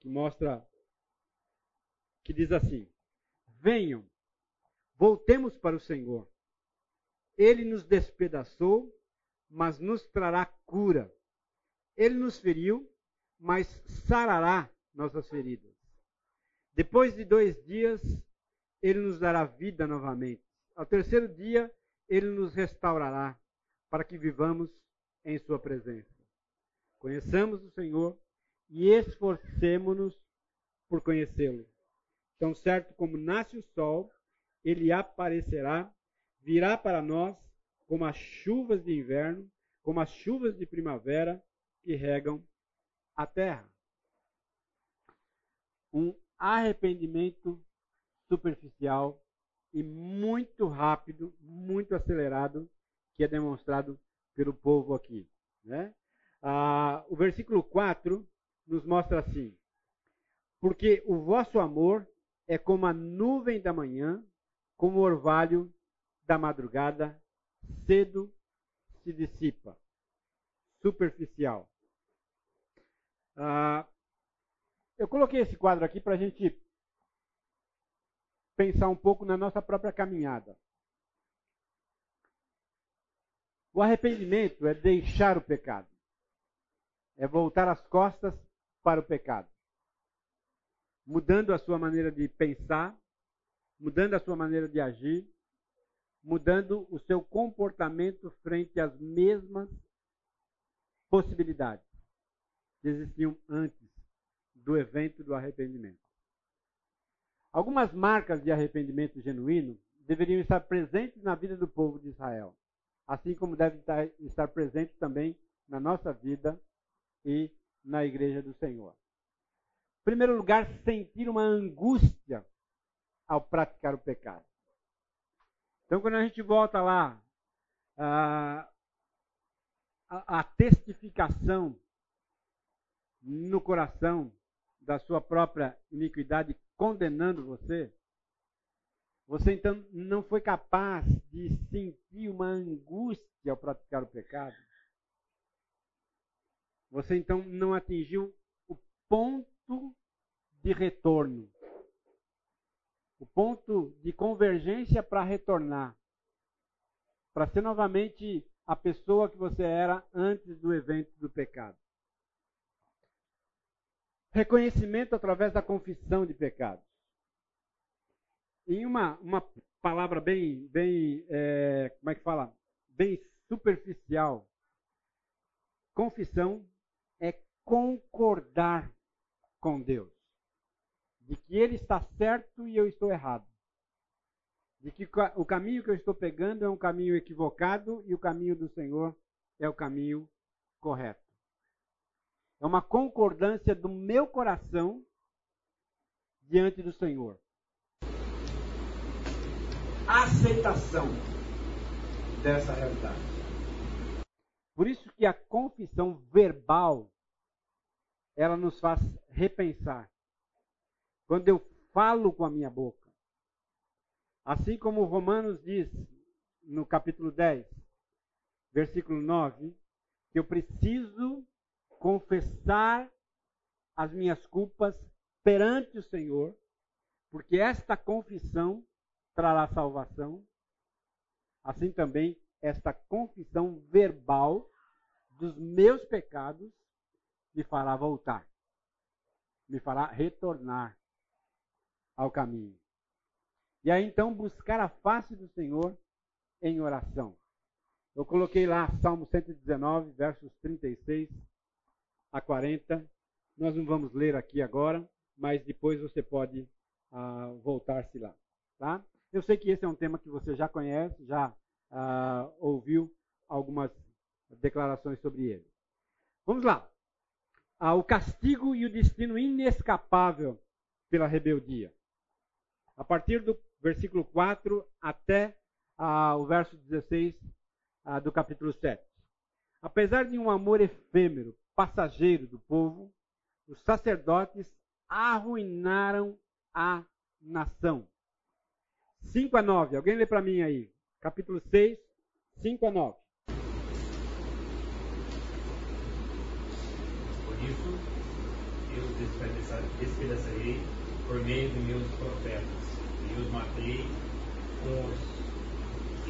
que mostra que diz assim: Venham, voltemos para o Senhor. Ele nos despedaçou, mas nos trará cura. Ele nos feriu, mas sarará nossas feridas. Depois de dois dias, ele nos dará vida novamente. Ao terceiro dia, ele nos restaurará, para que vivamos em Sua presença. Conheçamos o Senhor e esforcemos-nos por conhecê-lo. Tão certo como nasce o sol, ele aparecerá, virá para nós como as chuvas de inverno, como as chuvas de primavera que regam a terra um arrependimento superficial e muito rápido, muito acelerado, que é demonstrado pelo povo aqui. Né? Ah, o versículo 4 nos mostra assim: Porque o vosso amor é como a nuvem da manhã, como o orvalho da madrugada, cedo se dissipa. Superficial. Ah, eu coloquei esse quadro aqui para a gente pensar um pouco na nossa própria caminhada. O arrependimento é deixar o pecado, é voltar as costas para o pecado, mudando a sua maneira de pensar, mudando a sua maneira de agir, mudando o seu comportamento frente às mesmas possibilidades que existiam antes do evento do arrependimento. Algumas marcas de arrependimento genuíno deveriam estar presentes na vida do povo de Israel, assim como devem estar presentes também na nossa vida e na igreja do Senhor. Em primeiro lugar, sentir uma angústia ao praticar o pecado. Então, quando a gente volta lá a, a, a testificação no coração da sua própria iniquidade, condenando você, você então não foi capaz de sentir uma angústia ao praticar o pecado. Você então não atingiu o ponto de retorno, o ponto de convergência para retornar, para ser novamente a pessoa que você era antes do evento do pecado. Reconhecimento através da confissão de pecados. Em uma, uma palavra bem, bem é, como é que fala? Bem superficial. Confissão concordar com Deus. De que Ele está certo e eu estou errado. De que o caminho que eu estou pegando é um caminho equivocado e o caminho do Senhor é o caminho correto. É uma concordância do meu coração diante do Senhor. Aceitação dessa realidade. Por isso que a confissão verbal ela nos faz repensar. Quando eu falo com a minha boca, assim como Romanos diz no capítulo 10, versículo 9, que eu preciso confessar as minhas culpas perante o Senhor, porque esta confissão trará salvação. Assim também, esta confissão verbal dos meus pecados me fará voltar, me fará retornar ao caminho. E aí então buscar a face do Senhor em oração. Eu coloquei lá Salmo 119, versos 36 a 40. Nós não vamos ler aqui agora, mas depois você pode uh, voltar-se lá. Tá? Eu sei que esse é um tema que você já conhece, já uh, ouviu algumas declarações sobre ele. Vamos lá. Uh, o castigo e o destino inescapável pela rebeldia. A partir do versículo 4 até o verso 16 do capítulo 7. Apesar de um amor efêmero passageiro do povo, os sacerdotes arruinaram a nação. 5 a 9. Alguém lê para mim aí. Capítulo 6, 5 a 9. Por isso, eu os despedaçarei por meio de meus profetas, e os matei com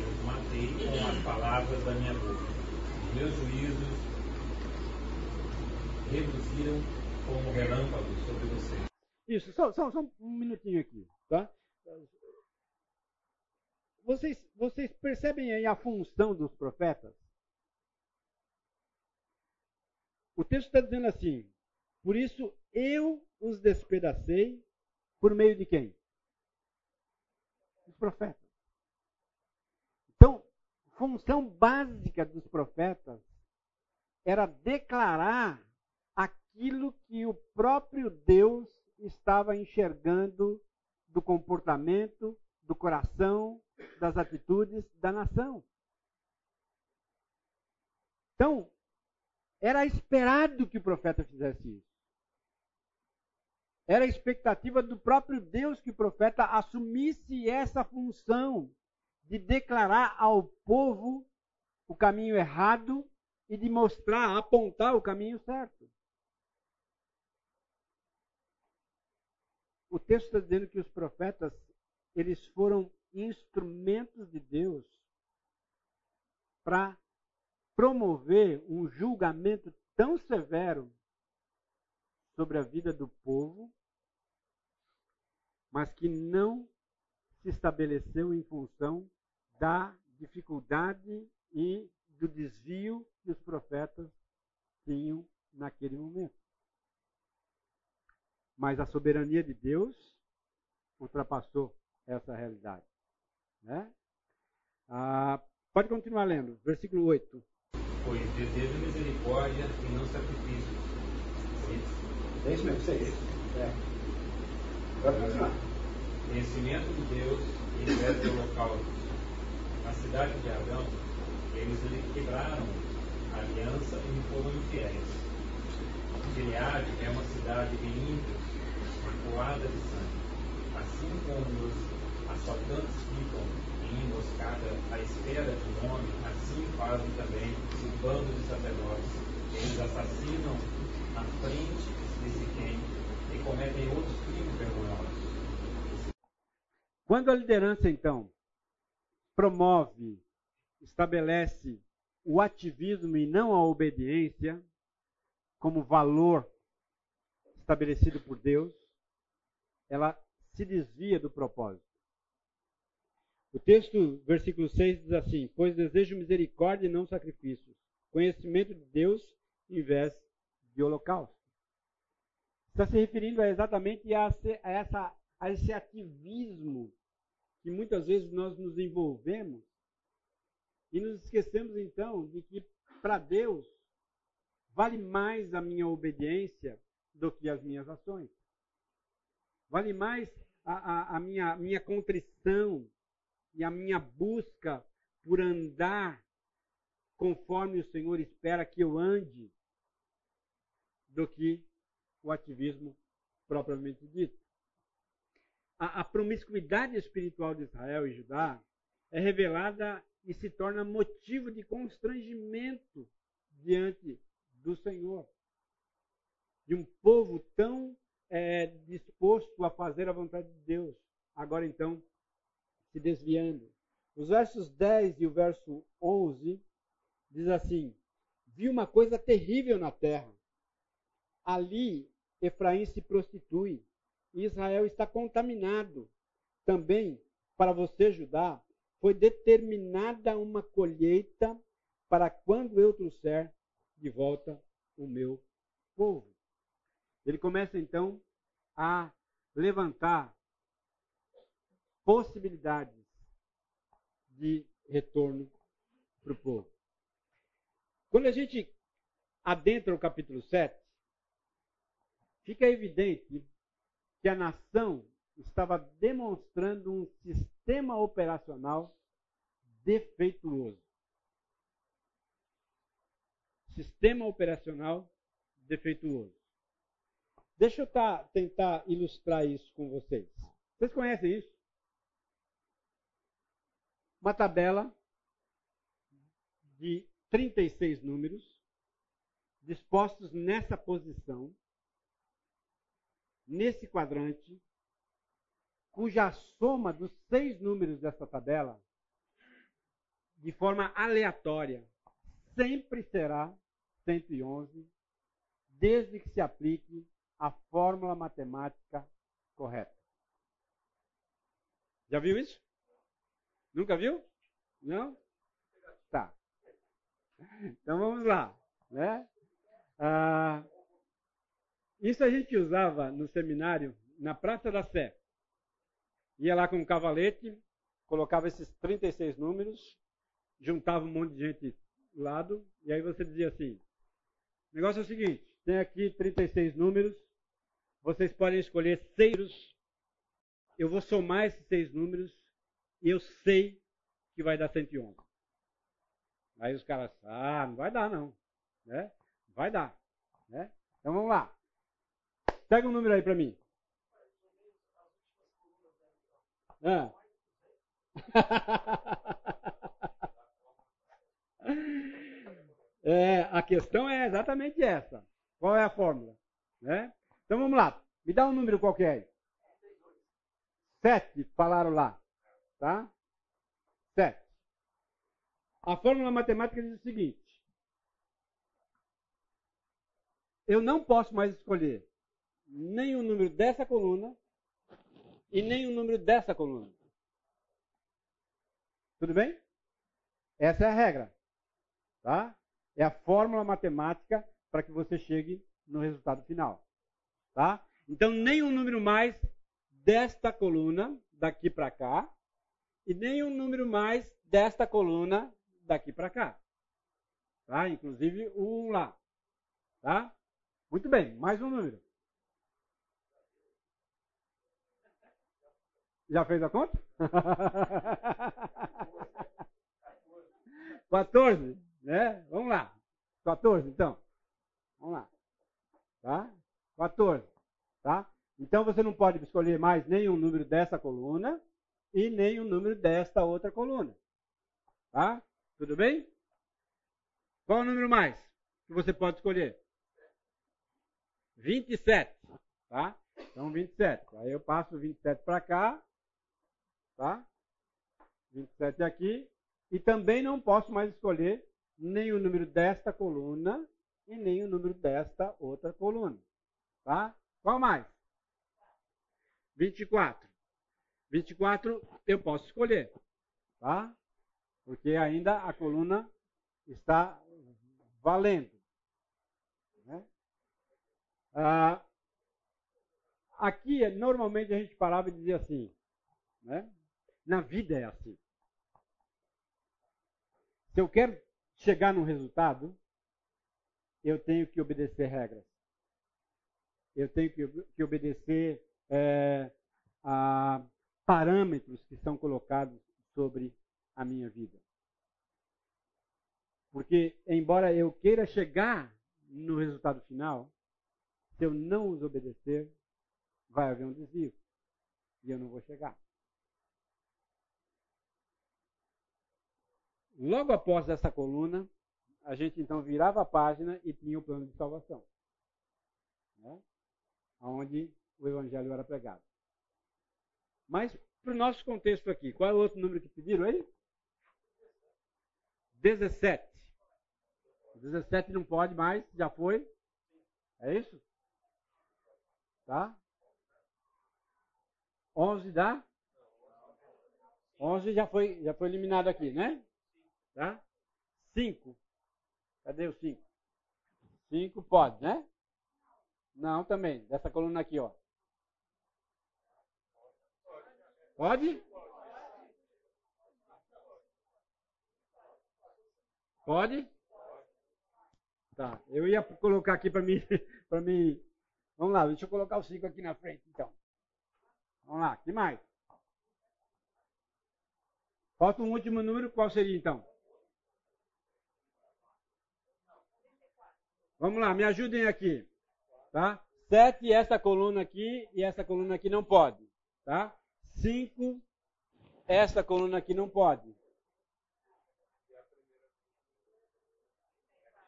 os matei com as palavras da minha boca. Os meus juízos reduziram como relâmpagos sobre você. Isso, só, só, só um minutinho aqui, tá? Vocês, vocês percebem aí a função dos profetas? O texto está dizendo assim: por isso eu os despedacei por meio de quem? Os profetas. Então, função básica dos profetas era declarar aquilo que o próprio Deus estava enxergando do comportamento, do coração, das atitudes da nação. Então, era esperado que o profeta fizesse isso. Era a expectativa do próprio Deus que o profeta assumisse essa função de declarar ao povo o caminho errado e de mostrar, apontar o caminho certo. o texto está dizendo que os profetas eles foram instrumentos de Deus para promover um julgamento tão severo sobre a vida do povo, mas que não se estabeleceu em função da dificuldade e do desvio que os profetas tinham naquele momento. Mas a soberania de Deus ultrapassou essa realidade. Né? Ah, pode continuar lendo, versículo 8. Pois desejo misericórdia e não sacrifícios. É isso mesmo, é isso. É. Pode continuar. Conhecimento de Deus e invés de holocaustos. Na cidade de Adão, Eles quebraram a aliança e foram infiéis. Gileade é uma cidade de ímpios, maculada de sangue. Assim como os assaltantes ficam em emboscada à espera de um homem, assim fazem também o bando de sacerdotes. Eles assassinam na frente de Siquém e cometem outros crimes vergonhosos. Quando a liderança, então, promove, estabelece o ativismo e não a obediência como valor estabelecido por Deus, ela se desvia do propósito. O texto, versículo 6, diz assim: Pois desejo misericórdia e não sacrifícios, conhecimento de Deus em vez de holocausto. Está se referindo exatamente a, a, essa, a esse ativismo que muitas vezes nós nos envolvemos e nos esquecemos então de que para Deus vale mais a minha obediência do que as minhas ações. Vale mais a, a, a minha, minha contrição e a minha busca por andar conforme o Senhor espera que eu ande do que o ativismo propriamente dito. A, a promiscuidade espiritual de Israel e Judá é revelada e se torna motivo de constrangimento diante do Senhor. De um povo tão é, disposto a fazer a vontade de Deus, agora então se desviando. Os versos 10 e o verso 11 diz assim: Vi uma coisa terrível na terra. Ali Efraim se prostitui. Israel está contaminado. Também, para você, Judá, foi determinada uma colheita para quando eu trouxer de volta o meu povo. Ele começa então a levantar possibilidades de retorno para o povo. Quando a gente adentra o capítulo 7, fica evidente que a nação estava demonstrando um sistema operacional defeituoso. Sistema operacional defeituoso. Deixa eu tá, tentar ilustrar isso com vocês. Vocês conhecem isso? Uma tabela de 36 números dispostos nessa posição, nesse quadrante, cuja soma dos seis números dessa tabela, de forma aleatória, sempre será 111, desde que se aplique a fórmula matemática correta. Já viu isso? Nunca viu? Não? Tá. Então vamos lá. Né? Ah, isso a gente usava no seminário na Praça da Sé ia lá com um cavalete, colocava esses 36 números, juntava um monte de gente do lado, e aí você dizia assim: o negócio é o seguinte, tem aqui 36 números, vocês podem escolher seis, eu vou somar esses seis números, e eu sei que vai dar 111. Aí os caras, ah, não vai dar não, né? Vai dar, né? Então vamos lá. Pega um número aí para mim. Ah. É, a questão é exatamente essa. Qual é a fórmula? Né? Então vamos lá. Me dá um número qualquer aí. Sete, falaram lá. Tá? Sete. A fórmula matemática diz o seguinte. Eu não posso mais escolher nem o número dessa coluna e nem o número dessa coluna. Tudo bem? Essa é a regra. Tá? É a fórmula matemática para que você chegue no resultado final. Tá? Então, nem um número mais desta coluna daqui para cá e nem um número mais desta coluna daqui para cá. Tá? Inclusive o 1 lá. Tá? Muito bem, mais um número. Já fez a conta? 14, né? Vamos lá. 14, então. Vamos lá. Tá? 14, tá? Então você não pode escolher mais o número dessa coluna e nem o número desta outra coluna. Tá? Tudo bem? Qual o número mais que você pode escolher? 27, tá? Então 27. Aí eu passo 27 para cá, tá? 27 aqui. E também não posso mais escolher nem o número desta coluna e nem o número desta outra coluna. Tá? Qual mais? 24. 24 eu posso escolher. Tá? Porque ainda a coluna está valendo. Né? Ah, aqui, normalmente, a gente parava e dizia assim. Né? Na vida é assim. Se eu quero chegar num resultado, eu tenho que obedecer regras. Eu tenho que, obedecer é, a parâmetros que são colocados sobre a minha vida. Porque, embora eu queira chegar no resultado final, se eu não os obedecer, vai haver um desvio. E eu não vou chegar. Logo após essa coluna, a gente então virava a página e tinha o plano de salvação. Né? Onde o evangelho era pregado. Mas, para o nosso contexto aqui, qual é o outro número que pediram aí? 17. 17 não pode mais, já foi. É isso? Tá? 11 dá? 11 já foi, já foi eliminado aqui, né? Tá? 5. Cadê o 5? 5 pode, né? Não, também. Dessa coluna aqui, ó. Pode? Pode? Tá. Eu ia colocar aqui para mim, para mim. Vamos lá, deixa eu colocar o 5 aqui na frente, então. Vamos lá, que mais? Falta um último número, qual seria então? Vamos lá, me ajudem aqui. Tá? 7, essa coluna aqui e essa coluna aqui não pode. Tá? 5, essa coluna aqui não pode.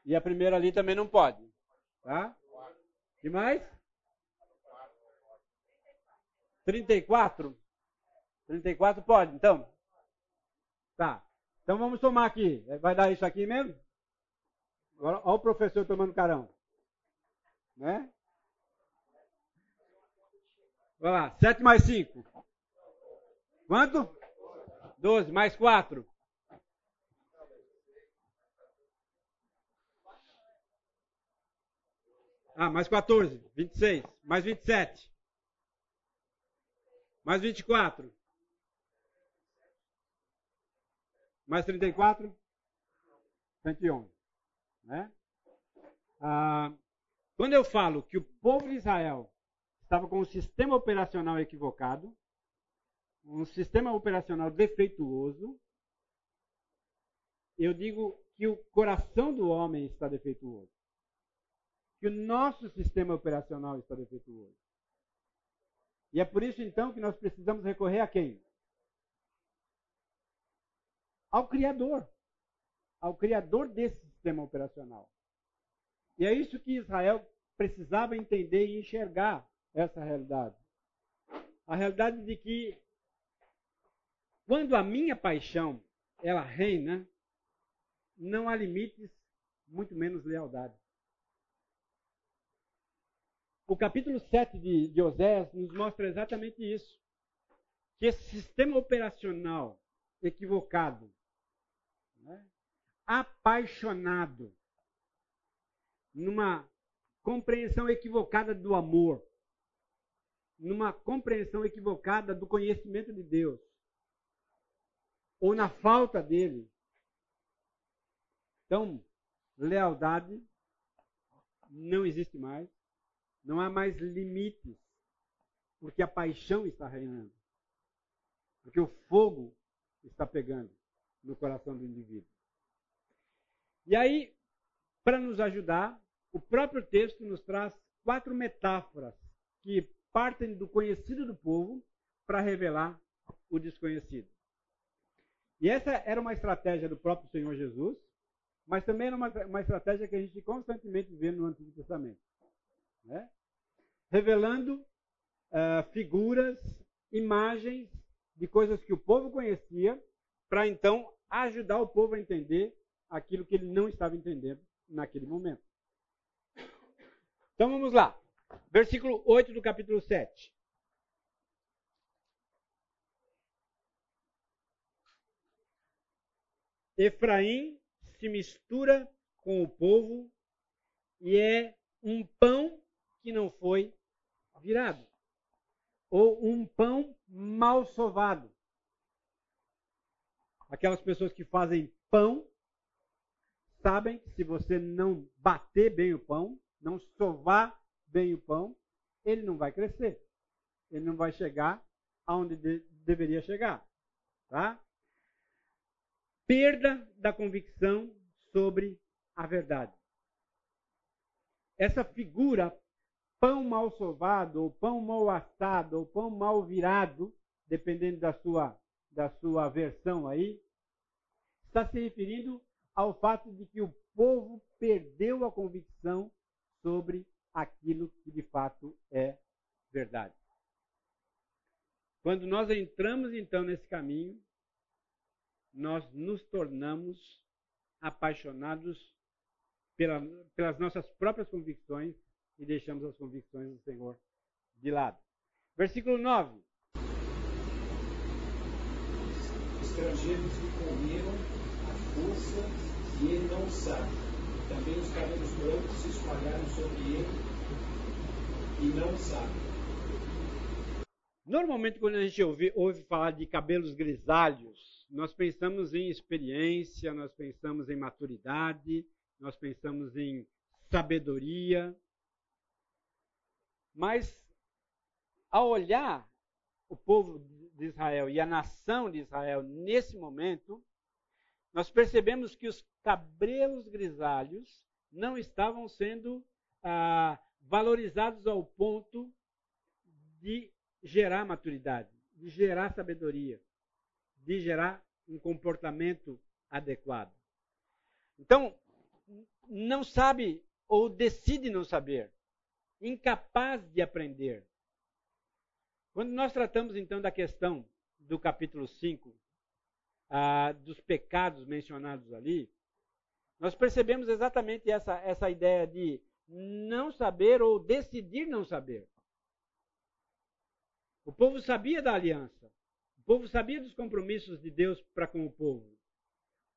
E a primeira ali também não pode. Tá? que mais? 34? 34 pode, então? Tá. Então vamos somar aqui. Vai dar isso aqui mesmo? Olha o professor tomando carão. Né? Vai lá, 7 mais 5. Quanto? 12, mais 4. Ah, mais 14, 26. Mais 27. Mais 24. Mais 34. 111. Né? Ah, quando eu falo que o povo de Israel estava com um sistema operacional equivocado, um sistema operacional defeituoso, eu digo que o coração do homem está defeituoso. Que o nosso sistema operacional está defeituoso. E é por isso então que nós precisamos recorrer a quem? Ao Criador. Ao Criador desse sistema operacional. E é isso que Israel precisava entender e enxergar essa realidade. A realidade de que quando a minha paixão ela reina, não há limites, muito menos lealdade. O capítulo 7 de, de Osés nos mostra exatamente isso. Que esse sistema operacional equivocado, né, apaixonado, numa compreensão equivocada do amor, numa compreensão equivocada do conhecimento de Deus, ou na falta dele. Então, lealdade não existe mais, não há mais limites, porque a paixão está reinando, porque o fogo está pegando no coração do indivíduo. E aí, para nos ajudar, o próprio texto nos traz quatro metáforas que partem do conhecido do povo para revelar o desconhecido. E essa era uma estratégia do próprio Senhor Jesus, mas também era uma, uma estratégia que a gente constantemente vê no Antigo Testamento. Né? Revelando uh, figuras, imagens de coisas que o povo conhecia, para então ajudar o povo a entender aquilo que ele não estava entendendo naquele momento. Então vamos lá. Versículo 8 do capítulo 7. Efraim se mistura com o povo e é um pão que não foi virado, ou um pão mal sovado. Aquelas pessoas que fazem pão sabem que se você não bater bem o pão, não sovar bem o pão, ele não vai crescer. Ele não vai chegar aonde de, deveria chegar. Tá? Perda da convicção sobre a verdade. Essa figura, pão mal sovado, ou pão mal assado, ou pão mal virado, dependendo da sua, da sua versão aí, está se referindo ao fato de que o povo perdeu a convicção sobre aquilo que de fato é verdade. Quando nós entramos então nesse caminho, nós nos tornamos apaixonados pela, pelas nossas próprias convicções e deixamos as convicções do Senhor de lado. Versículo 9. Estrangeiros lhe comeram força e ele não sabe. Também os cabelos brancos se espalharam sobre ele e não sabe. Normalmente, quando a gente ouve, ouve, falar de cabelos grisalhos, nós pensamos em experiência, nós pensamos em maturidade, nós pensamos em sabedoria. Mas, ao olhar o povo de Israel e a nação de Israel nesse momento, nós percebemos que os cabelos grisalhos não estavam sendo ah, valorizados ao ponto de gerar maturidade, de gerar sabedoria, de gerar um comportamento adequado. Então, não sabe ou decide não saber, incapaz de aprender. Quando nós tratamos então da questão do capítulo 5, ah, dos pecados mencionados ali, nós percebemos exatamente essa, essa ideia de não saber ou decidir não saber. O povo sabia da aliança. O povo sabia dos compromissos de Deus para com o povo.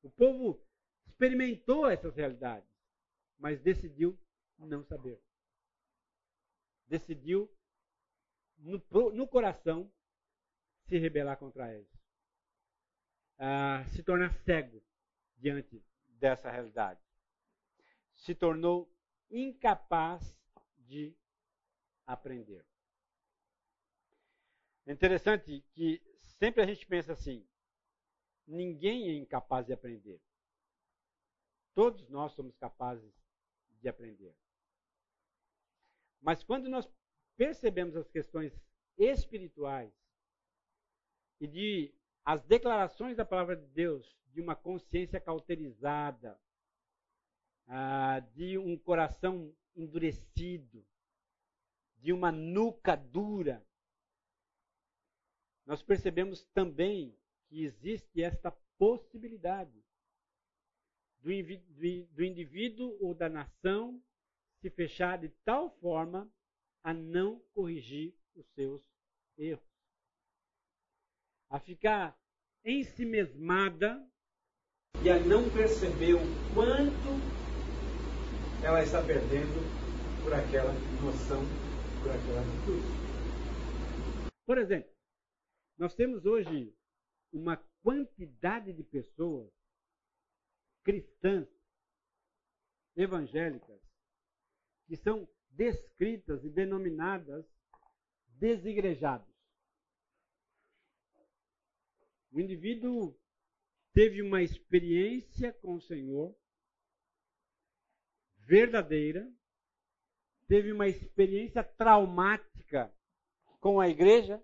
O povo experimentou essas realidades, mas decidiu não saber. Decidiu, no, no coração, se rebelar contra eles. Ah, se tornar cego diante dessa realidade. Se tornou incapaz de aprender. É interessante que sempre a gente pensa assim: ninguém é incapaz de aprender. Todos nós somos capazes de aprender. Mas quando nós percebemos as questões espirituais e de as declarações da palavra de Deus, de uma consciência cauterizada, ah, de um coração endurecido, de uma nuca dura, nós percebemos também que existe esta possibilidade do, do indivíduo ou da nação se fechar de tal forma a não corrigir os seus erros, a ficar ensimesmada e a não perceber o quanto ela está perdendo por aquela noção, por aquela atitude. Por exemplo, nós temos hoje uma quantidade de pessoas cristãs, evangélicas, que são descritas e denominadas desigrejados. O indivíduo teve uma experiência com o Senhor, verdadeira, teve uma experiência traumática com a igreja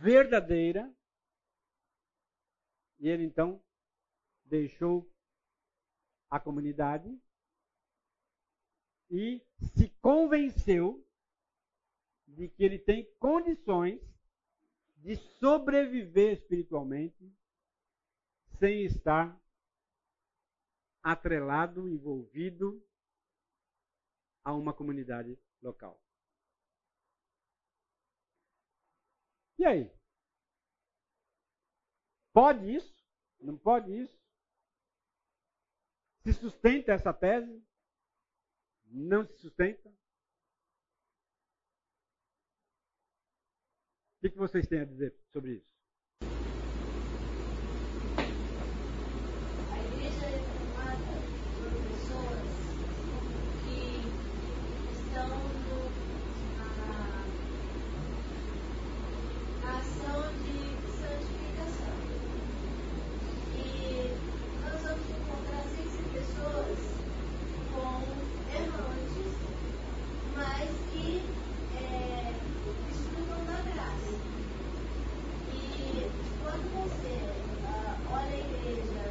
verdadeira, e ele então deixou a comunidade e se convenceu de que ele tem condições de sobreviver espiritualmente sem estar atrelado, envolvido a uma comunidade local. E aí? Pode isso? Não pode isso? Se sustenta essa tese? Não se sustenta? O que vocês têm a dizer sobre isso? A igreja é formada por pessoas que estão no, na, na ação de santificação. E nós vamos encontrar sempre pessoas com errantes, mas que é, desfrutam da graça. E quando você ah, olha a igreja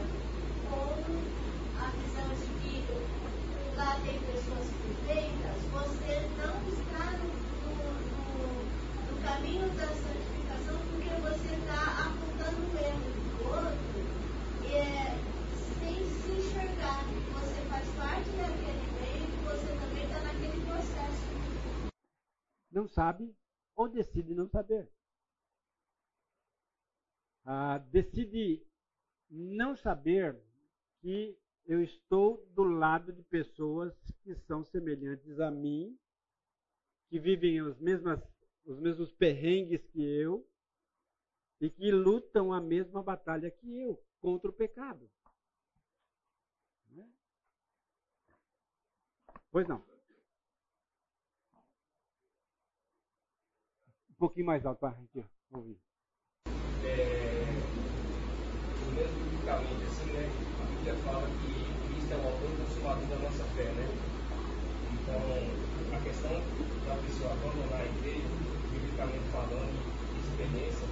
com a visão de que lá tem pessoas perfeitas, você não está no, no, no- no caminho da santificação porque você está apontando o erro do outro e é, sem se enxergar que você faz parte daquele meio e que você também está naquele processo. Não sabe ou decide não saber. Ah, decide não saber que eu estou do lado de pessoas que são semelhantes a mim, que vivem as mesmas, os mesmos perrengues que eu e que lutam a mesma batalha que eu contra o pecado. Né? Pois não. Um pouquinho mais alto para a gente ouvir. é, menos biblicamente, assim, né? A Bíblia fala que Cristo é o autor e consumador da nossa fé, né? Então, a questão da pessoa abandonar a igreja, biblicamente falando, experiência,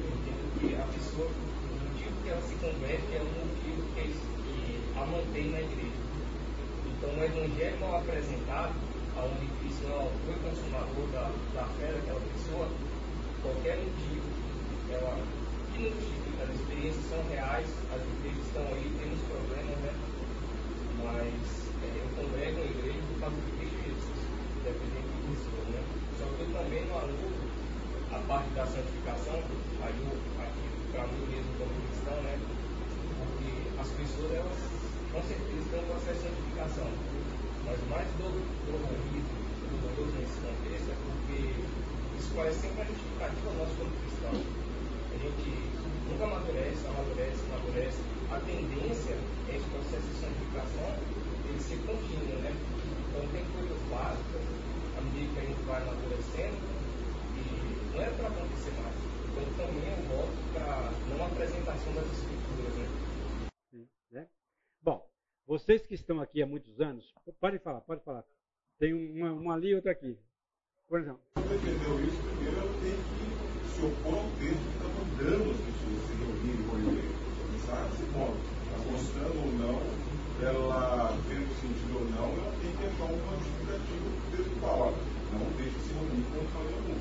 eu entendo que a pessoa, o motivo que ela se converte é o motivo que, que a mantém na igreja. Então, o evangelho mal apresentado, onde Cristo é o autor e consumador da, da fé daquela pessoa, qualquer motivo ela, que não justifica, as experiências são reais, as igrejas estão aí, temos problemas, né? Mas é, eu congrego a igreja por causa de Cristo Jesus, independente de pessoa, né? Só que eu também não anulo a parte da santificação, aí eu, aqui, para mim mesmo como cristão, né? Porque as pessoas, elas, com certeza, têm um processo de santificação. Mas mais do- dolorido, doloroso nesse contexto é porque isso parece sempre a justificativa nossa como cristão. A gente nunca amadurece, amadurece, amadurece. A tendência é esse processo de santificação ele ser contínuo, né? Então tem coisas básicas, à medida que a gente vai amadurecendo, e não é para acontecer mais. Então também eu volto para não apresentação das escrituras, né? Vocês que estão aqui há muitos anos, pode falar, pode falar. Tem uma, uma ali e outra aqui. Por exemplo, Para entender isso, primeiro ela tem que se opor ao texto que está mandando as pessoas se reunirem com a igreja. Pensar nesse ponto. Ela gostando ou não, ela tendo sentido ou não, ela tem que achar um justificativo textual. Olha, Não deixe se reunir com algum.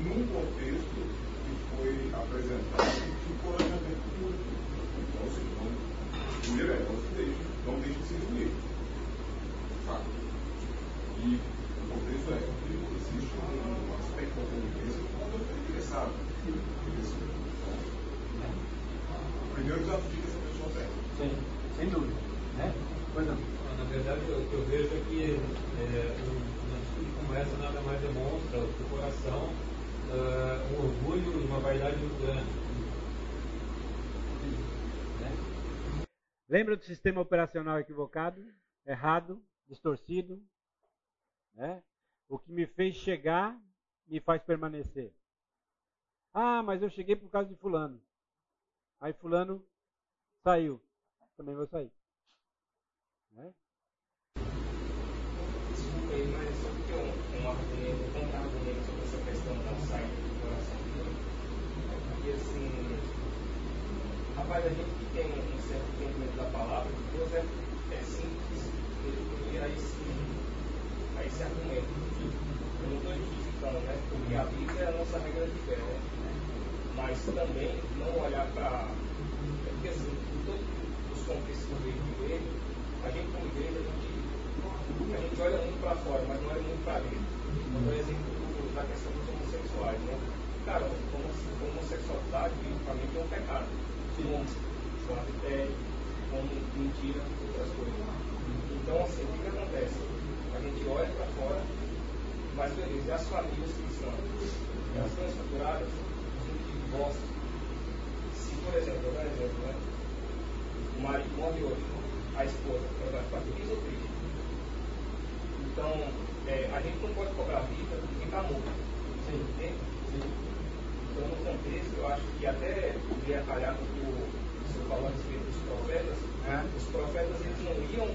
Num contexto que foi apresentado de encorajamento público. Então, assim, não, primeiro é, não se deixe, não deixe de se reunir. Fato. E o contexto é que existe um aspecto da convivência que todo mundo está interessado. O primeiro desafio que essa pessoa tem. Sim, sem dúvida. Né? Pois não. Na verdade, o que eu vejo é que é, um- uma atitude como essa nada mais demonstra do coração ah, um orgulho e uma vaidade muito grande. Lembra do sistema operacional equivocado, errado, distorcido? Né? O que me fez chegar me faz permanecer. Ah, mas eu cheguei por causa de fulano. Aí fulano saiu. Também vou sair. Né? um argumento, um contra-argumento sobre essa questão da saída do coração dele. Porque assim, rapaz, a gente que tem um certo entendimento da palavra de Deus é, é simples ele a esse, esse argumento. Eu não estou justificando, né? Porque a Bíblia é a nossa regra de fé, né? Mas também não olhar para. É porque assim, todos os contextos do igreja, a gente como igreja, a gente a gente olha muito para fora, mas não olha muito para dentro. Por exemplo, da questão dos homossexuais, né? Cara, homossexualidade, biblicamente, é um pecado. Com adultério, outras coisas. Então, assim, o que, que acontece? A gente olha para fora, mas beleza, e as famílias cristãs? Elas estão estruturadas divórcio. Se, por exemplo, eu dar um exemplo, né? O marido morre hoje, a esposa, ela vai ficar feliz ou triste? Então, é, a gente não pode cobrar a vida de quem está morto. Entende? Então, no contexto, eu acho que até ia calhar com o senhor falou a respeito dos profetas. É. Os profetas eles não iam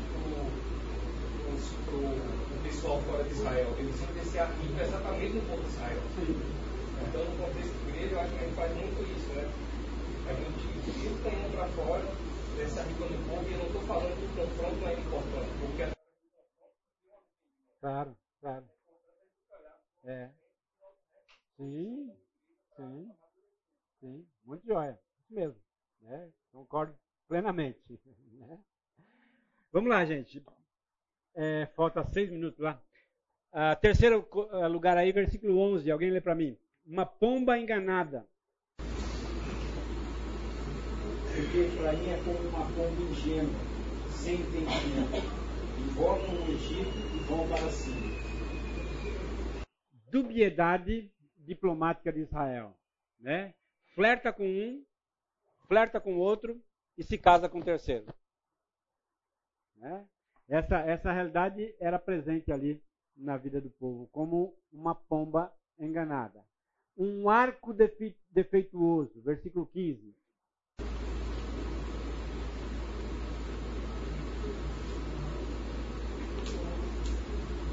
para o pessoal fora de Israel, eles iam descer a rica exatamente no povo de Israel. Então, no contexto igreja, eu acho que a gente faz muito isso, né? A gente tira o canhão para fora, desce a rica no povo, e eu não estou falando que o confronto não é importante, porque a Claro, claro. É. Sim, sim, sim. Muito joia. Isso mesmo. Né? Concordo plenamente. Né? Vamos lá, gente. É, falta seis minutos lá. Ah, terceiro lugar aí, versículo 11. Alguém lê para mim. Uma pomba enganada. Porque Efraim é como uma pomba ingênua, sem entendimento invocam no Egito e vão para cima. Dubiedade diplomática de Israel. Né? Flerta com um, flerta com outro e se casa com o terceiro. Né? Essa, essa realidade era presente ali na vida do povo, como uma pomba enganada. Um arco defeituoso, versículo 15.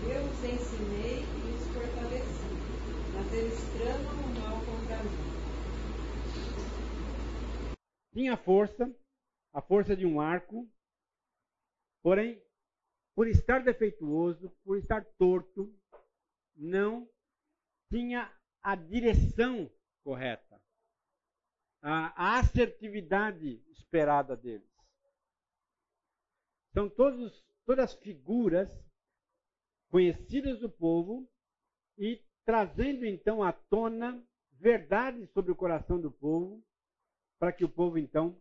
Eu os ensinei e os fortaleci, mas eles tramam o mal contra mim. Tinha força, a força de um arco, porém, por estar defeituoso, por estar torto, não tinha a direção correta, a, assertividade esperada deles. São todos, todas figuras conhecidas do povo e trazendo então à tona verdades sobre o coração do povo, para que o povo então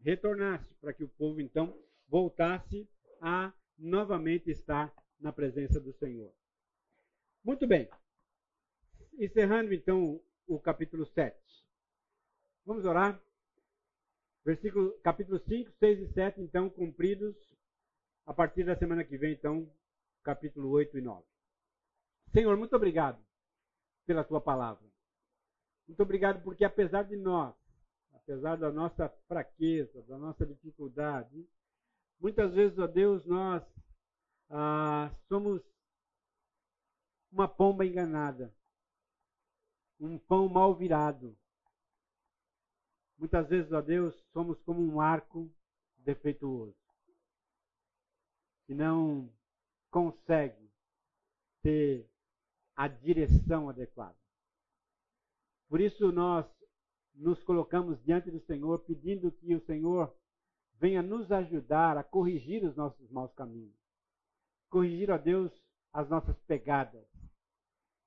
retornasse, para que o povo então voltasse a novamente estar na presença do Senhor. Muito bem. Encerrando então o capítulo 7. Vamos orar? Versículo, capítulo 5, 6 e 7, então, cumpridos. A partir da semana que vem, então, capítulo 8 e 9. Senhor, muito obrigado pela tua palavra. Muito obrigado porque apesar de nós, apesar da nossa fraqueza, da nossa dificuldade, muitas vezes, ó Deus, nós ah, somos uma pomba enganada, um pão mal virado. Muitas vezes, ó Deus, somos como um arco defeituoso. Que não consegue ter a direção adequada. Por isso nós nos colocamos diante do Senhor pedindo que o Senhor venha nos ajudar a corrigir os nossos maus caminhos. Corrigir, a Deus, as nossas pegadas,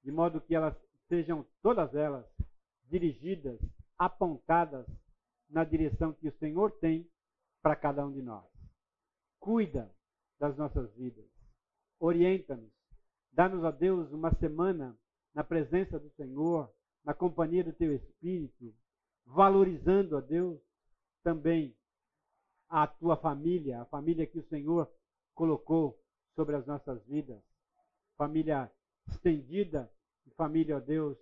de modo que elas sejam todas elas dirigidas, apontadas na direção que o Senhor tem para cada um de nós. Cuida das nossas vidas orienta-nos. Dá-nos, ó Deus, uma semana na presença do Senhor, na companhia do Teu Espírito, valorizando, ó Deus, também a Tua família, a família que o Senhor colocou sobre as nossas vidas. Família estendida família, ó Deus,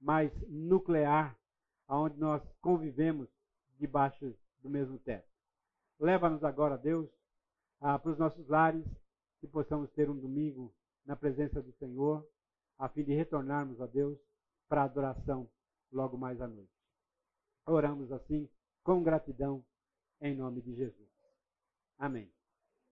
mais nuclear, aonde nós convivemos debaixo do mesmo teto. Leva-nos agora, Deus, para os nossos lares, que possamos ter um domingo na presença do Senhor, a fim de retornarmos a Deus para a adoração logo mais à noite. Oramos assim, com gratidão, em nome de Jesus. Amém.